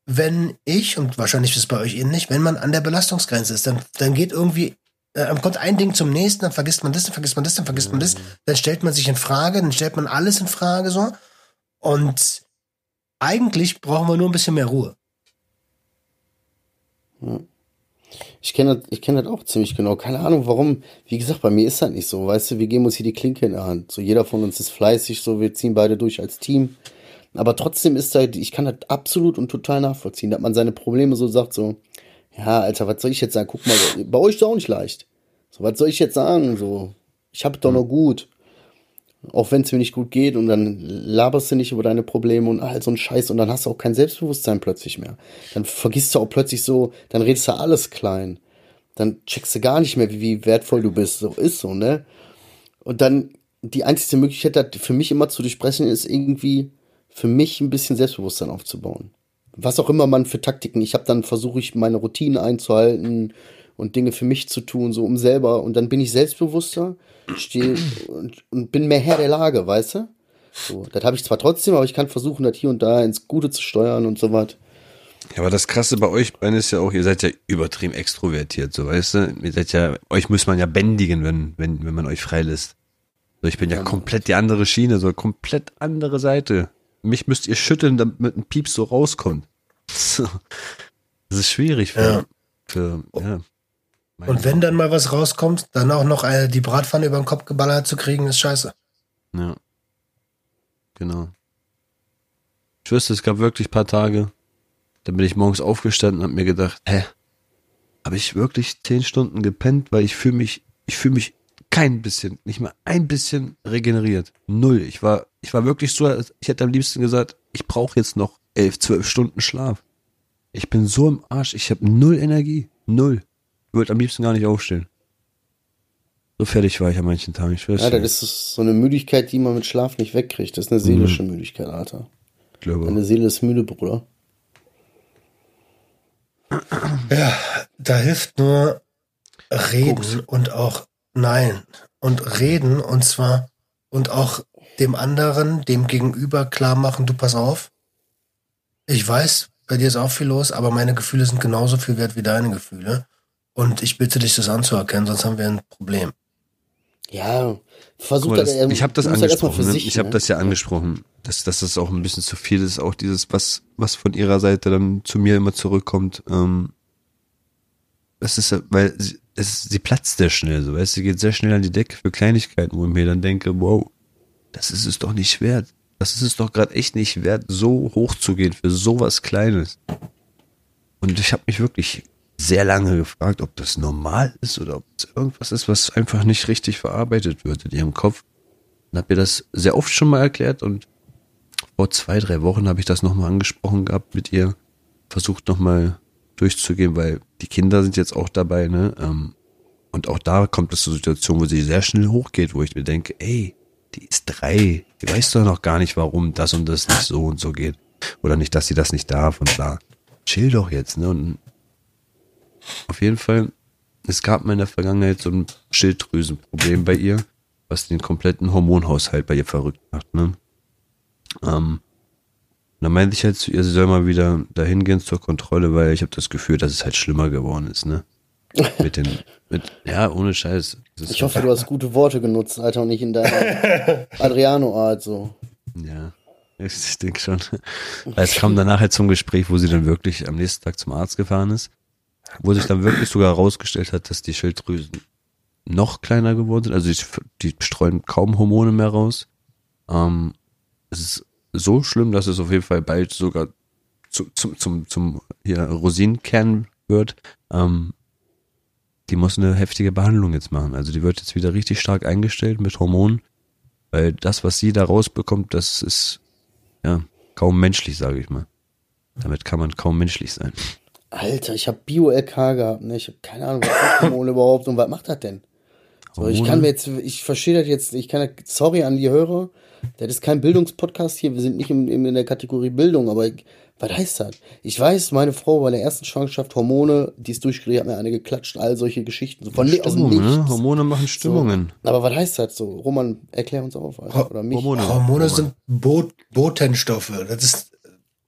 wenn ich, und wahrscheinlich ist es bei euch ähnlich, wenn man an der Belastungsgrenze ist, dann, dann geht irgendwie, äh, dann kommt ein Ding zum nächsten, dann vergisst man das, dann vergisst man das, dann vergisst man das, dann stellt man sich in Frage, dann stellt man alles in Frage so. Und eigentlich brauchen wir nur ein bisschen mehr Ruhe. Ich kenne das, ich kenne das auch ziemlich genau. Keine Ahnung, warum. Wie gesagt, bei mir ist das nicht so. Weißt du, wir geben uns hier die Klinke in der Hand. So, jeder von uns ist fleißig, so, wir ziehen beide durch als Team. Aber trotzdem ist da, ich kann das absolut und total nachvollziehen, dass man seine Probleme so sagt, so, ja, Alter, was soll ich jetzt sagen? Guck mal, bei euch ist es auch nicht leicht. So, was soll ich jetzt sagen? So, ich hab doch noch gut. Auch wenn es mir nicht gut geht und dann laberst du nicht über deine Probleme und all so ein Scheiß und dann hast du auch kein Selbstbewusstsein plötzlich mehr. Dann vergisst du auch plötzlich so, dann redest du alles klein. Dann checkst du gar nicht mehr, wie, wie wertvoll du bist. So ist so, ne? Und dann die einzige Möglichkeit, das für mich immer zu durchbrechen, ist irgendwie für mich ein bisschen Selbstbewusstsein aufzubauen. Was auch immer man für Taktiken. Ich habe dann versuche ich meine Routinen einzuhalten und Dinge für mich zu tun, so um selber. Und dann bin ich selbstbewusster, stehe und, und bin mehr Herr der Lage, weißt du? So, das habe ich zwar trotzdem, aber ich kann versuchen, das hier und da ins Gute zu steuern und so was. Ja, aber das Krasse bei euch beiden ist ja auch, ihr seid ja übertrieben extrovertiert, so weißt du? Ihr seid ja, euch muss man ja bändigen, wenn, wenn, wenn man euch freilässt. So, ich bin ja komplett die andere Schiene, so komplett andere Seite. Mich müsst ihr schütteln, damit ein Pieps so rauskommt. Das ist schwierig für, Ja. für ja. Und wenn dann mal was rauskommt, dann auch noch äh, die Bratpfanne über den Kopf geballert zu kriegen, ist scheiße. Ja. Genau. Ich wüsste, es gab wirklich paar Tage, da bin ich morgens aufgestanden und hab mir gedacht, hä, habe ich wirklich zehn Stunden gepennt, weil ich fühle mich, ich fühle mich kein bisschen, nicht mal ein bisschen regeneriert. Null. Ich war, ich war wirklich so, ich hätte am liebsten gesagt, ich brauche jetzt noch elf, zwölf Stunden Schlaf. Ich bin so im Arsch, ich habe null Energie. Null. Ich wollte am liebsten gar nicht aufstehen. So fertig war ich an manchen Tagen, ich weiß Ja, das ist so eine Müdigkeit, die man mit Schlaf nicht wegkriegt. Das ist eine seelische Müdigkeit, Alter. Ich glaube. Deine Seele ist müde, Bruder. Ja, da hilft nur reden und auch nein und reden und zwar und auch dem anderen, dem Gegenüber klar machen, du pass auf. Ich weiß, bei dir ist auch viel los, aber meine Gefühle sind genauso viel wert wie deine Gefühle. Und ich bitte dich, das anzuerkennen, sonst haben wir ein Problem. Ja, versuch das, das, ähm, ich habe das angesprochen. Ne? sich, Ich habe ne? das ja angesprochen, dass, dass das auch ein bisschen zu viel ist. Auch dieses, was, was von ihrer Seite dann zu mir immer zurückkommt. Ähm, das ist, ja- weil sie, es, sie platzt sehr schnell. So, weißt, sie geht sehr schnell an die Decke für Kleinigkeiten, wo ich mir dann denke, wow, das ist es doch nicht wert. Das ist es doch gerade echt nicht wert, so hoch zu gehen für sowas Kleines. Und ich habe mich wirklich sehr lange gefragt, ob das normal ist oder ob es irgendwas ist, was einfach nicht richtig verarbeitet wird in ihrem Kopf. Und habe ihr das sehr oft schon mal erklärt und vor zwei, drei Wochen habe ich das nochmal angesprochen gehabt mit ihr, versucht nochmal durchzugehen, weil die Kinder sind jetzt auch dabei, ne? Ähm, und auch da kommt es zur Situation, wo sie sehr schnell hochgeht, wo ich mir denke, ey, die ist drei, die weiß doch noch gar nicht, warum das und das nicht so und so geht. Oder nicht, dass sie das nicht darf und bla. Chill doch jetzt, ne? Und auf jeden Fall, es gab mal in der Vergangenheit so ein Schilddrüsenproblem bei ihr, was den kompletten Hormonhaushalt bei ihr verrückt macht, ne? Ähm, dann meinte ich halt zu ihr, sie soll mal wieder dahin gehen zur Kontrolle, weil ich habe das Gefühl, dass es halt schlimmer geworden ist, ne? Mit den, mit, ja, ohne Scheiß. Das ist Ich hoffe, du hast gute Worte genutzt, Alter, und nicht in deiner Adriano-Art so. Ja, ich denke schon. Weil es kam danach halt zum Gespräch, wo sie dann wirklich am nächsten Tag zum Arzt gefahren ist, wo sich dann wirklich sogar herausgestellt hat, dass die Schilddrüsen noch kleiner geworden sind. Also die, die streuen kaum Hormone mehr raus. Ähm, es ist so schlimm, dass es auf jeden Fall bald sogar zu, zum, zum, zum hier Rosinenkern wird. Ähm, die muss eine heftige Behandlung jetzt machen. Also die wird jetzt wieder richtig stark eingestellt mit Hormonen, weil das, was sie da rausbekommt, das ist ja kaum menschlich, sage ich mal. Damit kann man kaum menschlich sein. Alter, ich habe Bio-LK gehabt, ne? Ich habe keine Ahnung, was Hormone überhaupt und was macht das denn? So, ich kann mir jetzt, ich verstehe das jetzt, ich kann, sorry an die Hörer, das ist kein Bildungspodcast hier, wir sind nicht in, in der Kategorie Bildung, aber ich, was heißt das? Ich weiß, meine Frau bei der ersten Schwangerschaft Hormone, die ist durchgekriegt, hat mir eine geklatscht, all solche Geschichten. So von aus dem Stimmung, Nichts. ne? Hormone machen Stimmungen. So. Aber was heißt das so? Roman, erklär uns auf, Alter. Oder mich. Hormone. Hormone sind Bot Botenstoffe. Das, ist,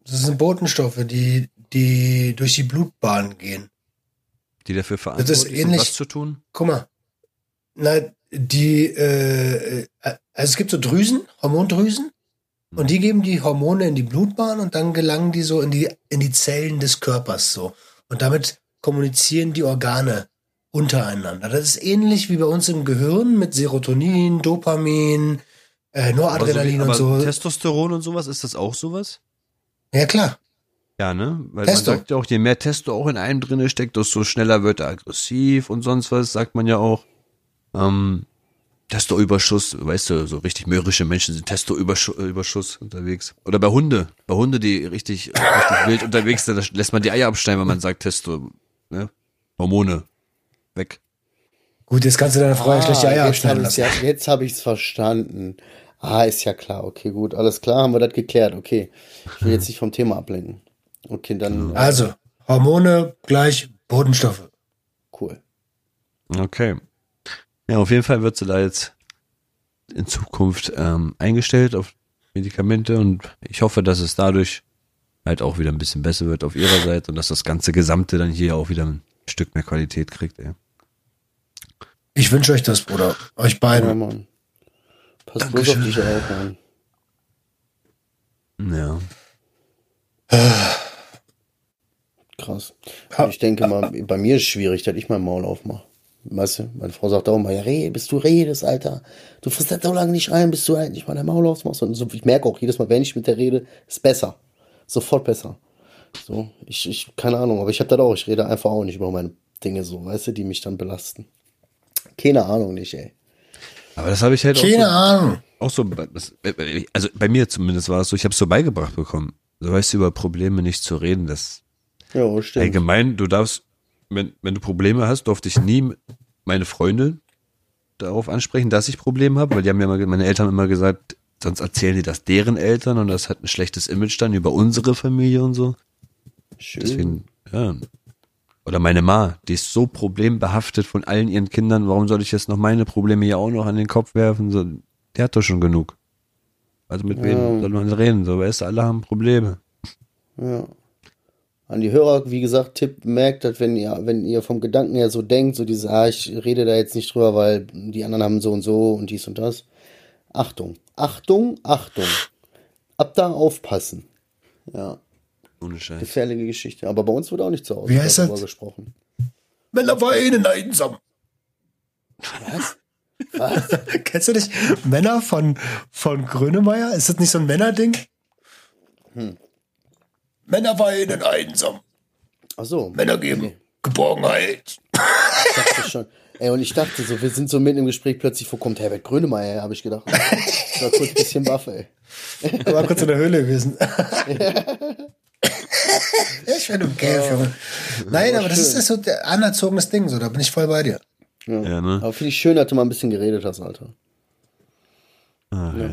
das sind Botenstoffe, die, die durch die Blutbahn gehen. Die dafür verantwortlich sind, ähnlich- was zu tun. Guck mal. Na, die, äh, äh, also es gibt so Drüsen, Hormondrüsen, und die geben die Hormone in die Blutbahn und dann gelangen die so in die, in die Zellen des Körpers so. Und damit kommunizieren die Organe untereinander. Das ist ähnlich wie bei uns im Gehirn mit Serotonin, Dopamin, äh, Noradrenalin aber und so. Testosteron und sowas, ist das auch sowas? Ja, klar. Ja, ne? Weil Testo. man sagt ja auch, je mehr Testo auch in einem drinne steckt, desto schneller wird er aggressiv und sonst was, sagt man ja auch. Ähm, Testoüberschuss, weißt du, so richtig mürrische Menschen sind Testoüberschuss unterwegs. Oder bei Hunde, bei Hunde, die richtig, richtig wild unterwegs sind, da lässt man die Eier abschneiden, wenn man sagt Testo, ne? Hormone, weg. Gut, jetzt kannst du deine Frau ja schlechte Eier Ah, jetzt abschneiden habe ich lassen. ja, jetzt hab ich's verstanden. Ah, ist ja klar. Okay, gut, alles klar, haben wir das geklärt. Okay, ich will jetzt nicht vom Thema ablenken. Okay, dann äh, Also, Hormone gleich Botenstoffe. cool. Okay. Ja, auf jeden Fall wird sie da jetzt in Zukunft ähm, eingestellt auf Medikamente und ich hoffe, dass es dadurch halt auch wieder ein bisschen besser wird auf ihrer Seite und dass das ganze Gesamte dann hier auch wieder ein Stück mehr Qualität kriegt. Ey. Ich wünsche euch das, Bruder. Euch Ja, beiden. Mann. Pass bloß auf dich auf, Mann. Ja. Krass. Ich denke mal, bei mir ist es schwierig, dass ich mein Maul aufmache. Weißt du, meine Frau sagt auch immer, ja, red, bis du redest, Alter. Du frisst das so lange nicht rein, bis du endlich mal dein Maul aufmachst. Und so, ich merke auch jedes Mal, wenn ich mit der rede, ist besser. Sofort besser. So, ich, ich, keine Ahnung, aber ich habe das auch. Ich rede einfach auch nicht über meine Dinge so, weißt du, die mich dann belasten. Keine Ahnung nicht, ey. Aber das habe ich halt auch Keine so, Ahnung. auch so, also bei mir zumindest war es so, ich habe es so beigebracht bekommen. Du weißt über Probleme nicht zu reden, das Ja, stimmt. Allgemein, du darfst, wenn, wenn du Probleme hast, durfte ich nie meine Freunde darauf ansprechen, dass ich Probleme habe, weil die haben ja immer, meine Eltern haben immer gesagt, sonst erzählen die das deren Eltern und das hat ein schlechtes Image dann über unsere Familie und so. Schön. Deswegen, ja. Oder meine Ma, die ist so problembehaftet von allen ihren Kindern, warum soll ich jetzt noch meine Probleme hier auch noch an den Kopf werfen? So, der hat doch schon genug. Also mit wem soll man reden? So, weißt du, alle haben Probleme. Ja. An die Hörer, wie gesagt, Tipp, merkt, dass wenn ihr, wenn ihr vom Gedanken her so denkt, so dieses, ah, ich rede da jetzt nicht drüber, weil die anderen haben so und so und dies und das. Achtung, Achtung, Achtung. Ab da aufpassen. Ja, Ohne Scheiß. gefährliche Geschichte. Aber bei uns wurde auch nicht zu Hause Wie heißt darüber das? gesprochen. Männer weinen einsam. Was? Was? Kennst du nicht Männer von, von Grönemeyer? Ist das nicht so ein Männerding? Hm. Männer weinen einsam. Ach so. Männer geben Okay. Geborgenheit. Ich dachte schon. Ey, und ich dachte so, wir sind so mitten im Gespräch, plötzlich, wo kommt Herbert Grönemeyer, habe ich gedacht. Ich war kurz ein bisschen baff, ey. Ich war kurz in der Höhle gewesen. ich bin im Gelb, Junge. Nein, aber das ist, ist so ein anerzogenes Ding, so, da bin ich voll bei dir. Ja. Ja, ne? Aber finde ich schön, dass du mal ein bisschen geredet hast, Alter. Ah, ja.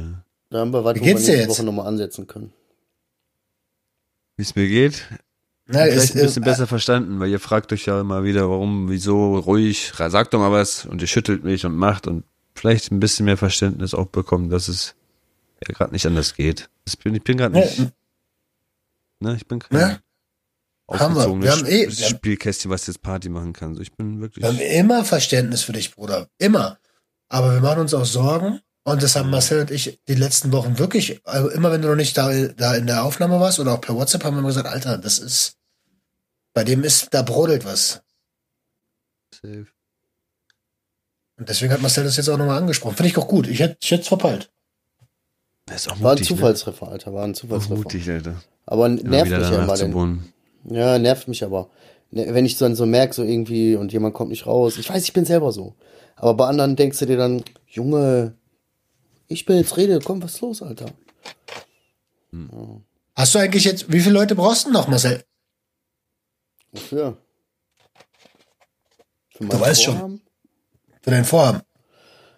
Da haben wir was, Wie wo wir geht's dir nächste jetzt? Woche nochmal ansetzen können. Wie es mir geht? Na, Vielleicht ist, ein bisschen ist, besser verstanden, weil ihr fragt euch ja immer wieder, warum, wieso, ruhig, sagt doch mal was und ihr schüttelt mich und macht und vielleicht ein bisschen mehr Verständnis auch bekommen, dass es ja gerade nicht anders geht. Das bin, ich bin gerade nicht, Ne? Ich bin kein Ne? Haben wir. aufgezogenes Wir haben eh- Spielkästchen, was jetzt Party machen kann. So, ich bin wirklich. Wir haben immer Verständnis für dich, Bruder. Immer. Aber wir machen uns auch Sorgen. Und das haben Marcel und ich die letzten Wochen wirklich, also immer wenn du noch nicht da, da in der Aufnahme warst oder auch per WhatsApp, haben wir immer gesagt, Alter, das ist, bei dem ist, da brodelt was. Safe. Und deswegen hat Marcel das jetzt auch nochmal angesprochen. Finde ich auch gut. Ich hätte ich hätte es verpeilt. Das ist auch War ein mutig, Zufallstreffer, Alter, war ein Ne? Auch Zufallstreffer. mutig, Alter. Aber nervt mich ja immer. Denn, ja, nervt mich aber. Ne, Wenn ich dann so merke, so irgendwie, und jemand kommt nicht raus. Ich weiß, ich bin selber so. Aber bei anderen denkst du dir dann, Junge, ich bin jetzt Rede, komm, was ist los, Alter? Hast du eigentlich jetzt, wie viele Leute brauchst du noch, Marcel? Wofür? Für Du weißt schon. Vorhaben? Für dein Vorhaben?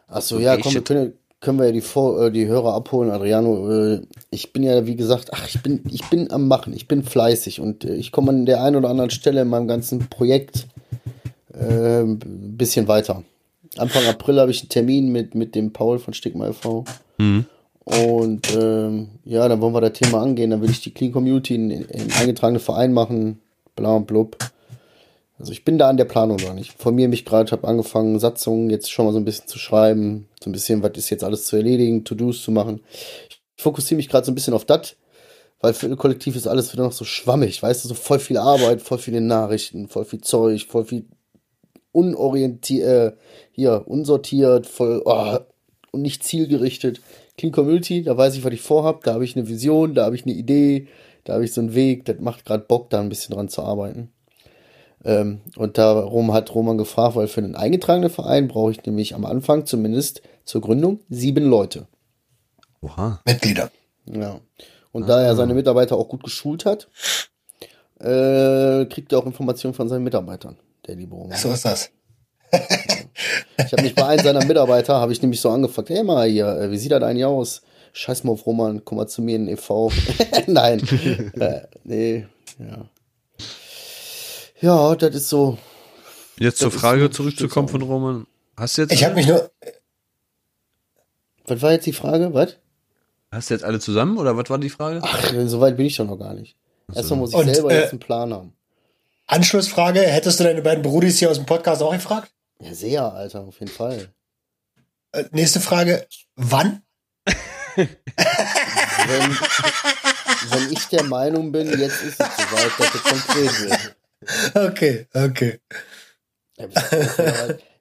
Ach so, ja, komm, wir können, können wir ja die, Vor äh, die Hörer abholen, Adriano. Äh, ich bin ja, wie gesagt, ach, ich bin, ich bin am Machen, ich bin fleißig und äh, ich komme an der einen oder anderen Stelle in meinem ganzen Projekt äh, ein bisschen weiter. Anfang April habe ich einen Termin mit, mit dem Paul von Stigma e.V. Mhm. Und ähm, ja, dann wollen wir das Thema angehen. Dann will ich die Clean Community in, in eingetragene Verein machen, bla und blub. Also ich bin da an der Planung noch nicht. Formiere mich gerade, habe angefangen, Satzungen jetzt schon mal so ein bisschen zu schreiben, so ein bisschen, was ist jetzt alles zu erledigen, To-Dos zu machen. Ich fokussiere mich gerade so ein bisschen auf das, weil für ein Kollektiv ist alles wieder noch so schwammig, weißt du, so voll viel Arbeit, voll viele Nachrichten, voll viel Zeug, voll viel unorientiert, äh, hier, unsortiert, voll, oh, und nicht zielgerichtet. Clean Community, da weiß ich, was ich vorhab, da habe ich eine Vision, da habe ich eine Idee, da habe ich so einen Weg, das macht gerade Bock, da ein bisschen dran zu arbeiten. Ähm, und darum hat Roman gefragt, weil für einen eingetragenen Verein brauche ich nämlich am Anfang zumindest zur Gründung sieben Leute. Oha. Mitglieder. Ja. Und da er seine Mitarbeiter auch gut geschult hat, äh, kriegt er auch Informationen von seinen Mitarbeitern, der liebe Roman. So ist das. Ich habe mich bei einem seiner Mitarbeiter, habe ich nämlich so angefragt, hey mal hier, äh, wie sieht das eigentlich aus? Scheiß mal auf Roman, komm mal zu mir in den e.V. Nein, äh, nee, ja. Ja, das ist so, Jetzt zur Frage zurückzukommen von Roman. Hast du jetzt, Ich habe mich nur, was war jetzt die Frage, was? hast du jetzt alle zusammen oder was war die Frage? Ach, so weit bin ich doch noch gar nicht. Erstmal muss ich Und, selber äh, jetzt einen Plan haben. Anschlussfrage, hättest du deine beiden Brudis hier aus dem Podcast auch gefragt? Ja, sehr, Alter, auf jeden Fall. Äh, nächste Frage, wann? Wenn, wenn ich der Meinung bin, jetzt ist es soweit, dass es konkret wird. Okay, okay.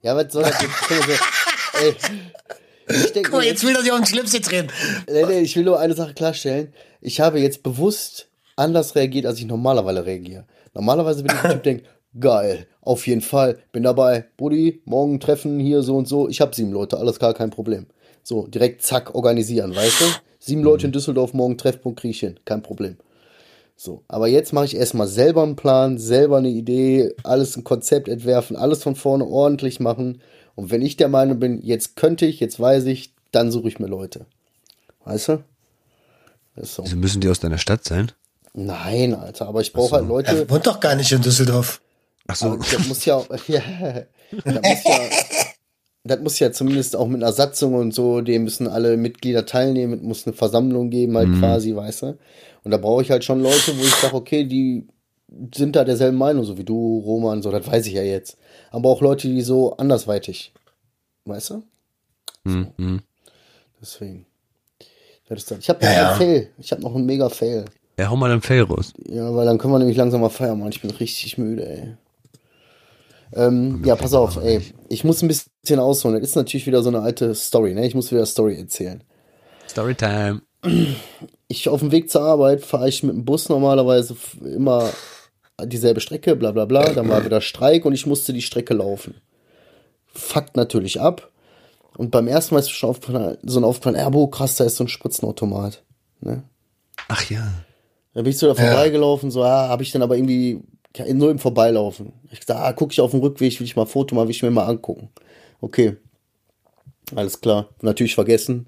Ja, was- soll das jetzt? Ey, ich denke, Guck mal, jetzt will er sich auf den Schlips jetzt drehen. nee, nee, ich will nur eine Sache klarstellen. Ich habe jetzt bewusst anders reagiert, als ich normalerweise reagiere. Normalerweise bin ich der Typ, denkt, geil, auf jeden Fall, bin dabei. Buddy, morgen treffen hier so und so. Ich habe sieben Leute, alles klar, kein Problem. So, direkt zack, organisieren, weißt du? Sieben Leute in Düsseldorf, morgen Treffpunkt krieg ich hin, kein Problem. So, aber jetzt mache ich erstmal selber einen Plan, selber eine Idee, alles ein Konzept entwerfen, alles von vorne ordentlich machen. Und wenn ich der Meinung bin, jetzt könnte ich, jetzt weiß ich, dann suche ich mir Leute. Weißt du? So. Wieso müssen die aus deiner Stadt sein? Nein, Alter, aber ich brauche halt Leute. Er wohnt doch gar nicht in Düsseldorf. Ach so. Aber das muss ja, auch- ja, das muss ja, das muss ja zumindest auch mit einer Satzung und so, dem müssen alle Mitglieder teilnehmen, es muss eine Versammlung geben, halt quasi, weißt du. Und da brauche ich halt schon Leute, wo ich sage, okay, die sind da derselben Meinung, so wie du, Roman, so, das weiß ich ja jetzt. Aber auch Leute, die so andersweitig, weißt du? Hm, hm. Deswegen. Das ist das. Ich habe noch Ja, ja. einen Fail. Ich habe noch einen mega Fail. Ja, hau mal einen Fail raus. Ja, weil dann können wir nämlich langsam mal feiern, Mann. Ich bin richtig müde, ey. Ähm, ja, pass auf, ey. Ich muss ein bisschen ausholen. Das ist natürlich wieder so eine alte Story, ne? Ich muss wieder Story erzählen. Storytime. Ich auf dem Weg zur Arbeit fahre ich mit dem Bus normalerweise immer dieselbe Strecke, bla bla bla. Dann war wieder Streik und ich musste die Strecke laufen. Fuckt natürlich ab. Und beim ersten Mal ist schon so ein aufgefallen, ja, boah, krass, da ist so ein Spritzenautomat. Ne? Ach ja. Da bin ich so da vorbeigelaufen, so, ja, habe ich dann aber irgendwie nur im Vorbeilaufen. Ich gesagt, ah, guck ich auf dem Rückweg, will ich mal ein Foto machen, will ich mir mal angucken. Okay. Alles klar. Natürlich vergessen.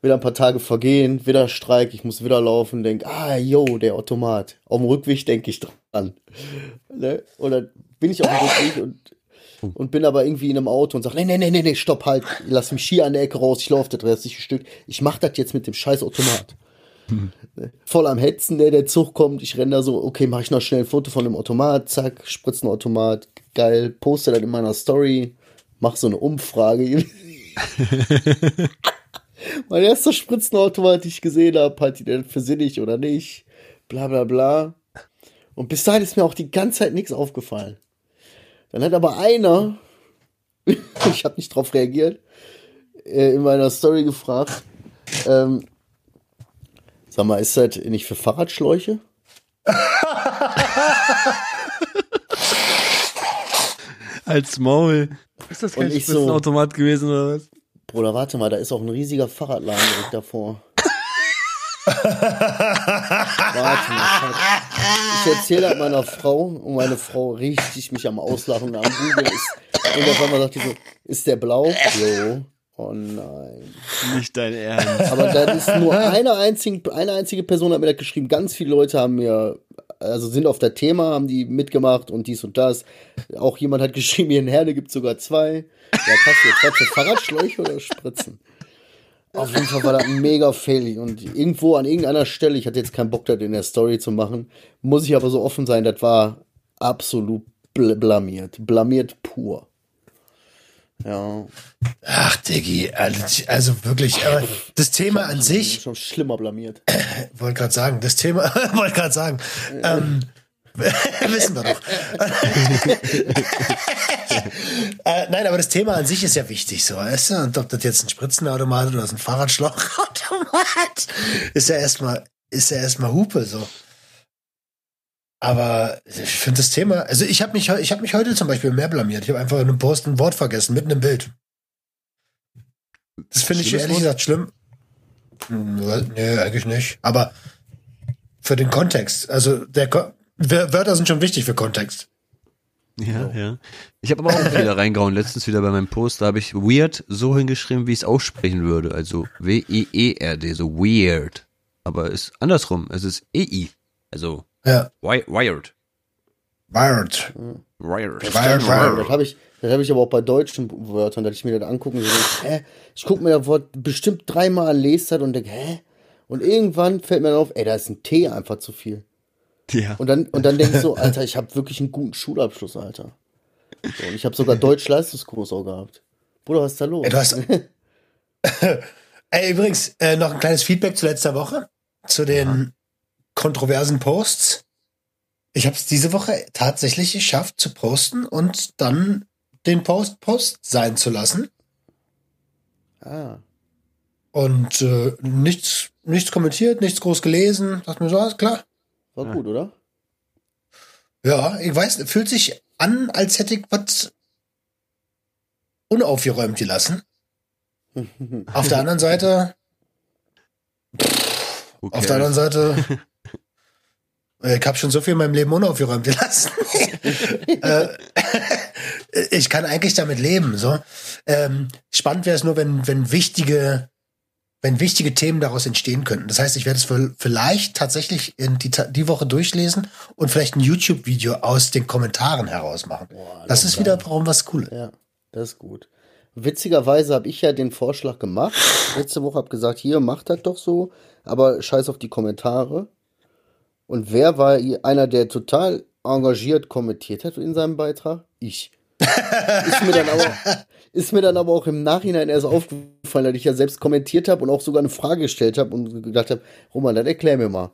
Wieder ein paar Tage vergehen, wieder Streik, ich muss wieder laufen, denk, ah, yo, der Automat. Auf dem Rückweg denke ich dran. Ne? Und dann bin ich auf dem Rückweg und, und bin aber irgendwie in einem Auto und sag, nee, nee, nee, nee, nee, stopp, halt, lass mich hier an der Ecke raus, ich laufe das restliche Stück. Ich mach das jetzt mit dem scheiß Automat. Voll am Hetzen, der, der Zug kommt, ich renne da so, okay, mache ich noch schnell ein Foto von dem Automat, zack, Spritzenautomat, geil, poste das in meiner Story, mach so eine Umfrage. mein erster Spritzenautomat, den ich gesehen habe, hat die denn für sinnig oder nicht, bla bla bla. Und bis dahin ist mir auch die ganze Zeit nichts aufgefallen. Dann hat aber einer, ich habe nicht drauf reagiert, äh, in meiner Story gefragt, ähm, sag mal, ist das nicht für Fahrradschläuche? Als Maul. Ist das kein ich so- Spitzenautomat gewesen oder was? Bruder, warte mal, da ist auch ein riesiger Fahrradladen direkt davor. warte mal. Ich erzähle das meiner Frau und meine Frau richtig mich am Auslachen und am Googeln ist. Und auf einmal sagt die so, ist der blau? Jo. Oh nein. Nicht dein Ernst. Aber das ist nur eine einzige, eine einzige Person hat mir das geschrieben. Ganz viele Leute haben mir, also sind auf das Thema, haben die mitgemacht und dies und das. Auch jemand hat geschrieben, hier in Herne gibt sogar zwei. Ja, passt jetzt. Was für Fahrradschläuche oder Spritzen? Auf jeden Fall war das mega Fail. Und irgendwo an irgendeiner Stelle, ich hatte jetzt keinen Bock, das in der Story zu machen, muss ich aber so offen sein, das war absolut bl blamiert. Blamiert pur. Ja, Ach, Diggi, also, also wirklich, aber das Thema an sich, schon schlimmer blamiert. wollte gerade sagen, das Thema, wollte gerade sagen, ähm, wissen wir doch. äh, nein, aber das Thema an sich ist ja wichtig, so, weißt du? Und ob das jetzt ein Spritzenautomat oder ein Fahrradschlauchautomat ist ja erstmal, ist ja erstmal Hupe, so. Aber ich finde das Thema, also ich habe mich, ich habe mich heute zum Beispiel mehr blamiert. Ich habe einfach in einem Post ein Wort vergessen, mitten im Bild. Das finde ich ehrlich Wort? gesagt schlimm. Hm, Nee, eigentlich nicht. Aber für den Kontext. Also der Ko Wör- Wörter sind schon wichtig für Kontext. Ja, ja. Ich habe aber auch wieder reingehauen. Letztens wieder bei meinem Post, da habe ich weird so hingeschrieben, wie ich es aussprechen würde. Also W-E-E-R-D, so weird. Aber ist andersrum. Es ist E-I. Also Ja. wi wired. Wired. Wired. Wired, Das wired. habe ich, das habe ich aber auch bei deutschen Wörtern, dass ich mir das angucken und so denke, hä? Ich gucke mir das Wort bestimmt dreimal an, lese das und denke, hä? Und irgendwann fällt mir dann auf, ey, da ist ein T einfach zu viel. Ja. Und dann, und dann denke ich so, Alter, ich habe wirklich einen guten Schulabschluss, Alter. So, und ich habe sogar Deutsch-Leistungskurs auch gehabt. Bruder, was ist da los? Ey, du hast Ey, übrigens, äh, noch ein kleines Feedback zu letzter Woche, zu den kontroversen Posts. Ich habe es diese Woche tatsächlich geschafft zu posten und dann den Post Post sein zu lassen ah, und äh, nichts nichts kommentiert, nichts groß gelesen. Dachte mir so, alles klar. war Ja. gut, oder? Ja, ich weiß, fühlt sich an, als hätte ich was unaufgeräumt gelassen. Auf der anderen Seite, Okay. auf der anderen Seite, ich habe schon so viel in meinem Leben unaufgeräumt gelassen. äh, ich kann eigentlich damit leben. So ähm, spannend wäre es nur, wenn wenn wichtige wenn wichtige Themen daraus entstehen könnten. Das heißt, ich werde es vielleicht tatsächlich in die, die Woche durchlesen und vielleicht ein YouTube-Video aus den Kommentaren heraus machen. Boah, das ist wieder warum was Cooles. Ja, das ist gut. Witzigerweise habe ich ja den Vorschlag gemacht. Letzte Woche habe gesagt, hier, macht das doch so, aber scheiß auf die Kommentare. Und wer war einer, der total engagiert kommentiert hat in seinem Beitrag? Ich. ist, mir dann aber, ist mir dann aber auch im Nachhinein erst aufgefallen, dass ich ja selbst kommentiert habe und auch sogar eine Frage gestellt habe und gedacht habe, Roman, dann erklär mir mal.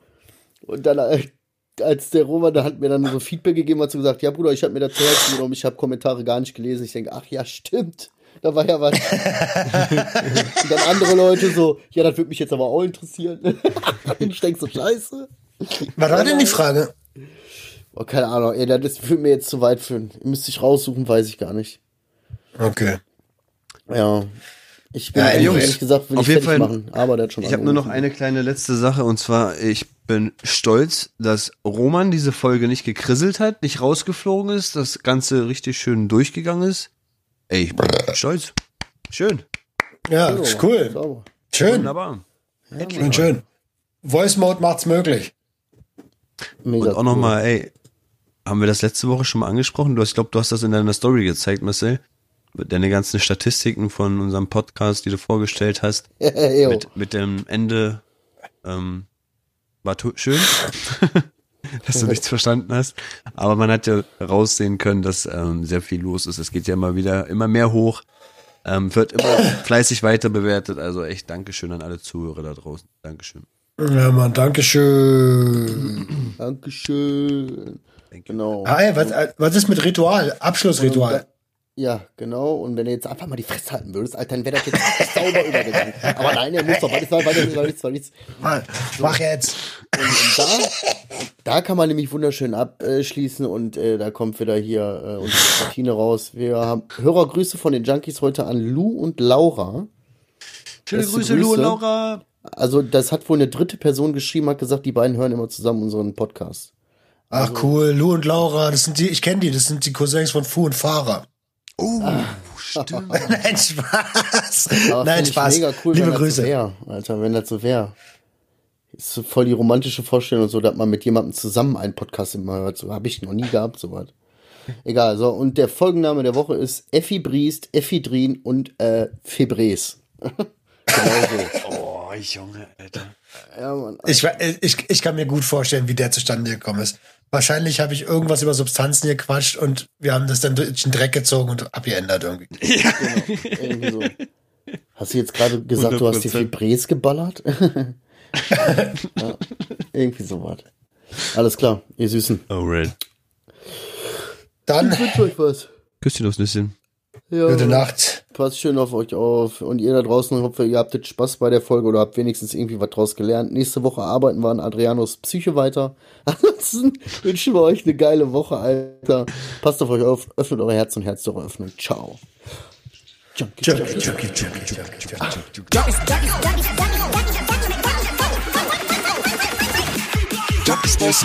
Und dann, äh, als der Roman, da hat mir dann so Feedback gegeben, hat so gesagt, ja Bruder, ich habe mir das zu Herzen genommen, ich habe Kommentare gar nicht gelesen. Ich denke, ach ja, stimmt. Da war ja was. und dann andere Leute so, ja, das würde mich jetzt aber auch interessieren. und ich denke so, scheiße. Was war denn die Frage? Oh, keine Ahnung, ey, das würde mir jetzt zu weit führen. Müsste ich raussuchen, weiß ich gar nicht. Okay. Ja. Ich bin Ja, ey, ehrlich Jungs, gesagt, will auf ich jeden Fall- machen, aber der hat schon Ich habe nur noch eine kleine letzte Sache und zwar, ich bin stolz, dass Roman diese Folge nicht gekrisselt hat, nicht rausgeflogen ist, das Ganze richtig schön durchgegangen ist. Ey, ich bin stolz. Schön. Ja, ist cool. sauber. Schön. Wunderbar. Schön, schön. Voice Mode macht's möglich. Mega Und auch nochmal, ey, haben wir das letzte Woche schon mal angesprochen? Du hast, ich glaube, du hast das in deiner Story gezeigt, Marcel. Deine ganzen Statistiken von unserem Podcast, die du vorgestellt hast, mit, mit dem Ende, ähm, war schön, dass du nichts verstanden hast. Aber man hat ja raussehen können, dass ähm, sehr viel los ist. Es geht ja immer wieder, immer mehr hoch. Ähm, wird immer fleißig weiter bewertet. Also echt Dankeschön an alle Zuhörer da draußen. Dankeschön. Ja, Mann, Dankeschön. Dankeschön. Genau. Hi, was, äh, was ist mit Ritual? Abschlussritual. Ja, genau. Und wenn du jetzt einfach mal die Fresse halten würdest, Alter, dann wäre das jetzt sauber übergegangen. Aber nein, er muss doch weiter, weiter, weiter, weiter, weiter. Mann, mach jetzt. Und, und da, da kann man nämlich wunderschön abschließen und äh, da kommt wieder hier äh, unsere Platine raus. Wir haben Hörergrüße von den Junkies heute an Lou und Laura. Schöne Beste Grüße, Lu und Grüße. Laura. Also das hat wohl eine dritte Person geschrieben, hat gesagt, die beiden hören immer zusammen unseren Podcast. Ach cool, Lou und Laura, das sind die, ich kenne die, das sind die Cousins von Fu und Fahrer. Oh, stimmt. Nein, Spaß. Aber Nein, Spaß. Mega cool, Liebe Grüße. so wäre, Alter, wenn das so wäre. Ist so voll die romantische Vorstellung so, dass man mit jemandem zusammen einen Podcast immer hört. So habe ich noch nie gehabt, sowas. Egal, so. Und der Folgenname der Woche ist Effi Briest, Effi Drin und äh, Febres. genau Oh, Junge, Alter. so. Ja, Mann. Ich, wa- ich, ich kann mir gut vorstellen, wie der zustande gekommen ist. Wahrscheinlich habe ich irgendwas über Substanzen gequatscht und wir haben das dann durch den Dreck gezogen und abgeändert irgendwie. Irgendwie so. Hast du jetzt gerade gesagt, du hast die 100%. Fibres geballert? ja, irgendwie sowas. Alles klar, ihr Süßen. Oh, Red. Dann, Ich wünsche euch was. Küsschen aufs Nüsschen. Ja. gute Nacht. Passt schön auf euch auf. Und ihr da draußen, hoffe, ihr habt jetzt Spaß bei der Folge oder habt wenigstens irgendwie was draus gelernt. Nächste Woche arbeiten wir an Adrianos Psyche weiter. Ansonsten wünschen wir euch eine geile Woche, Alter. Passt auf euch auf, öffnet eure Herz und Herztore öffnen. Ciao. Junkie, Junkie, Junkie, Junkie, Junkie, Junkie. Junkies,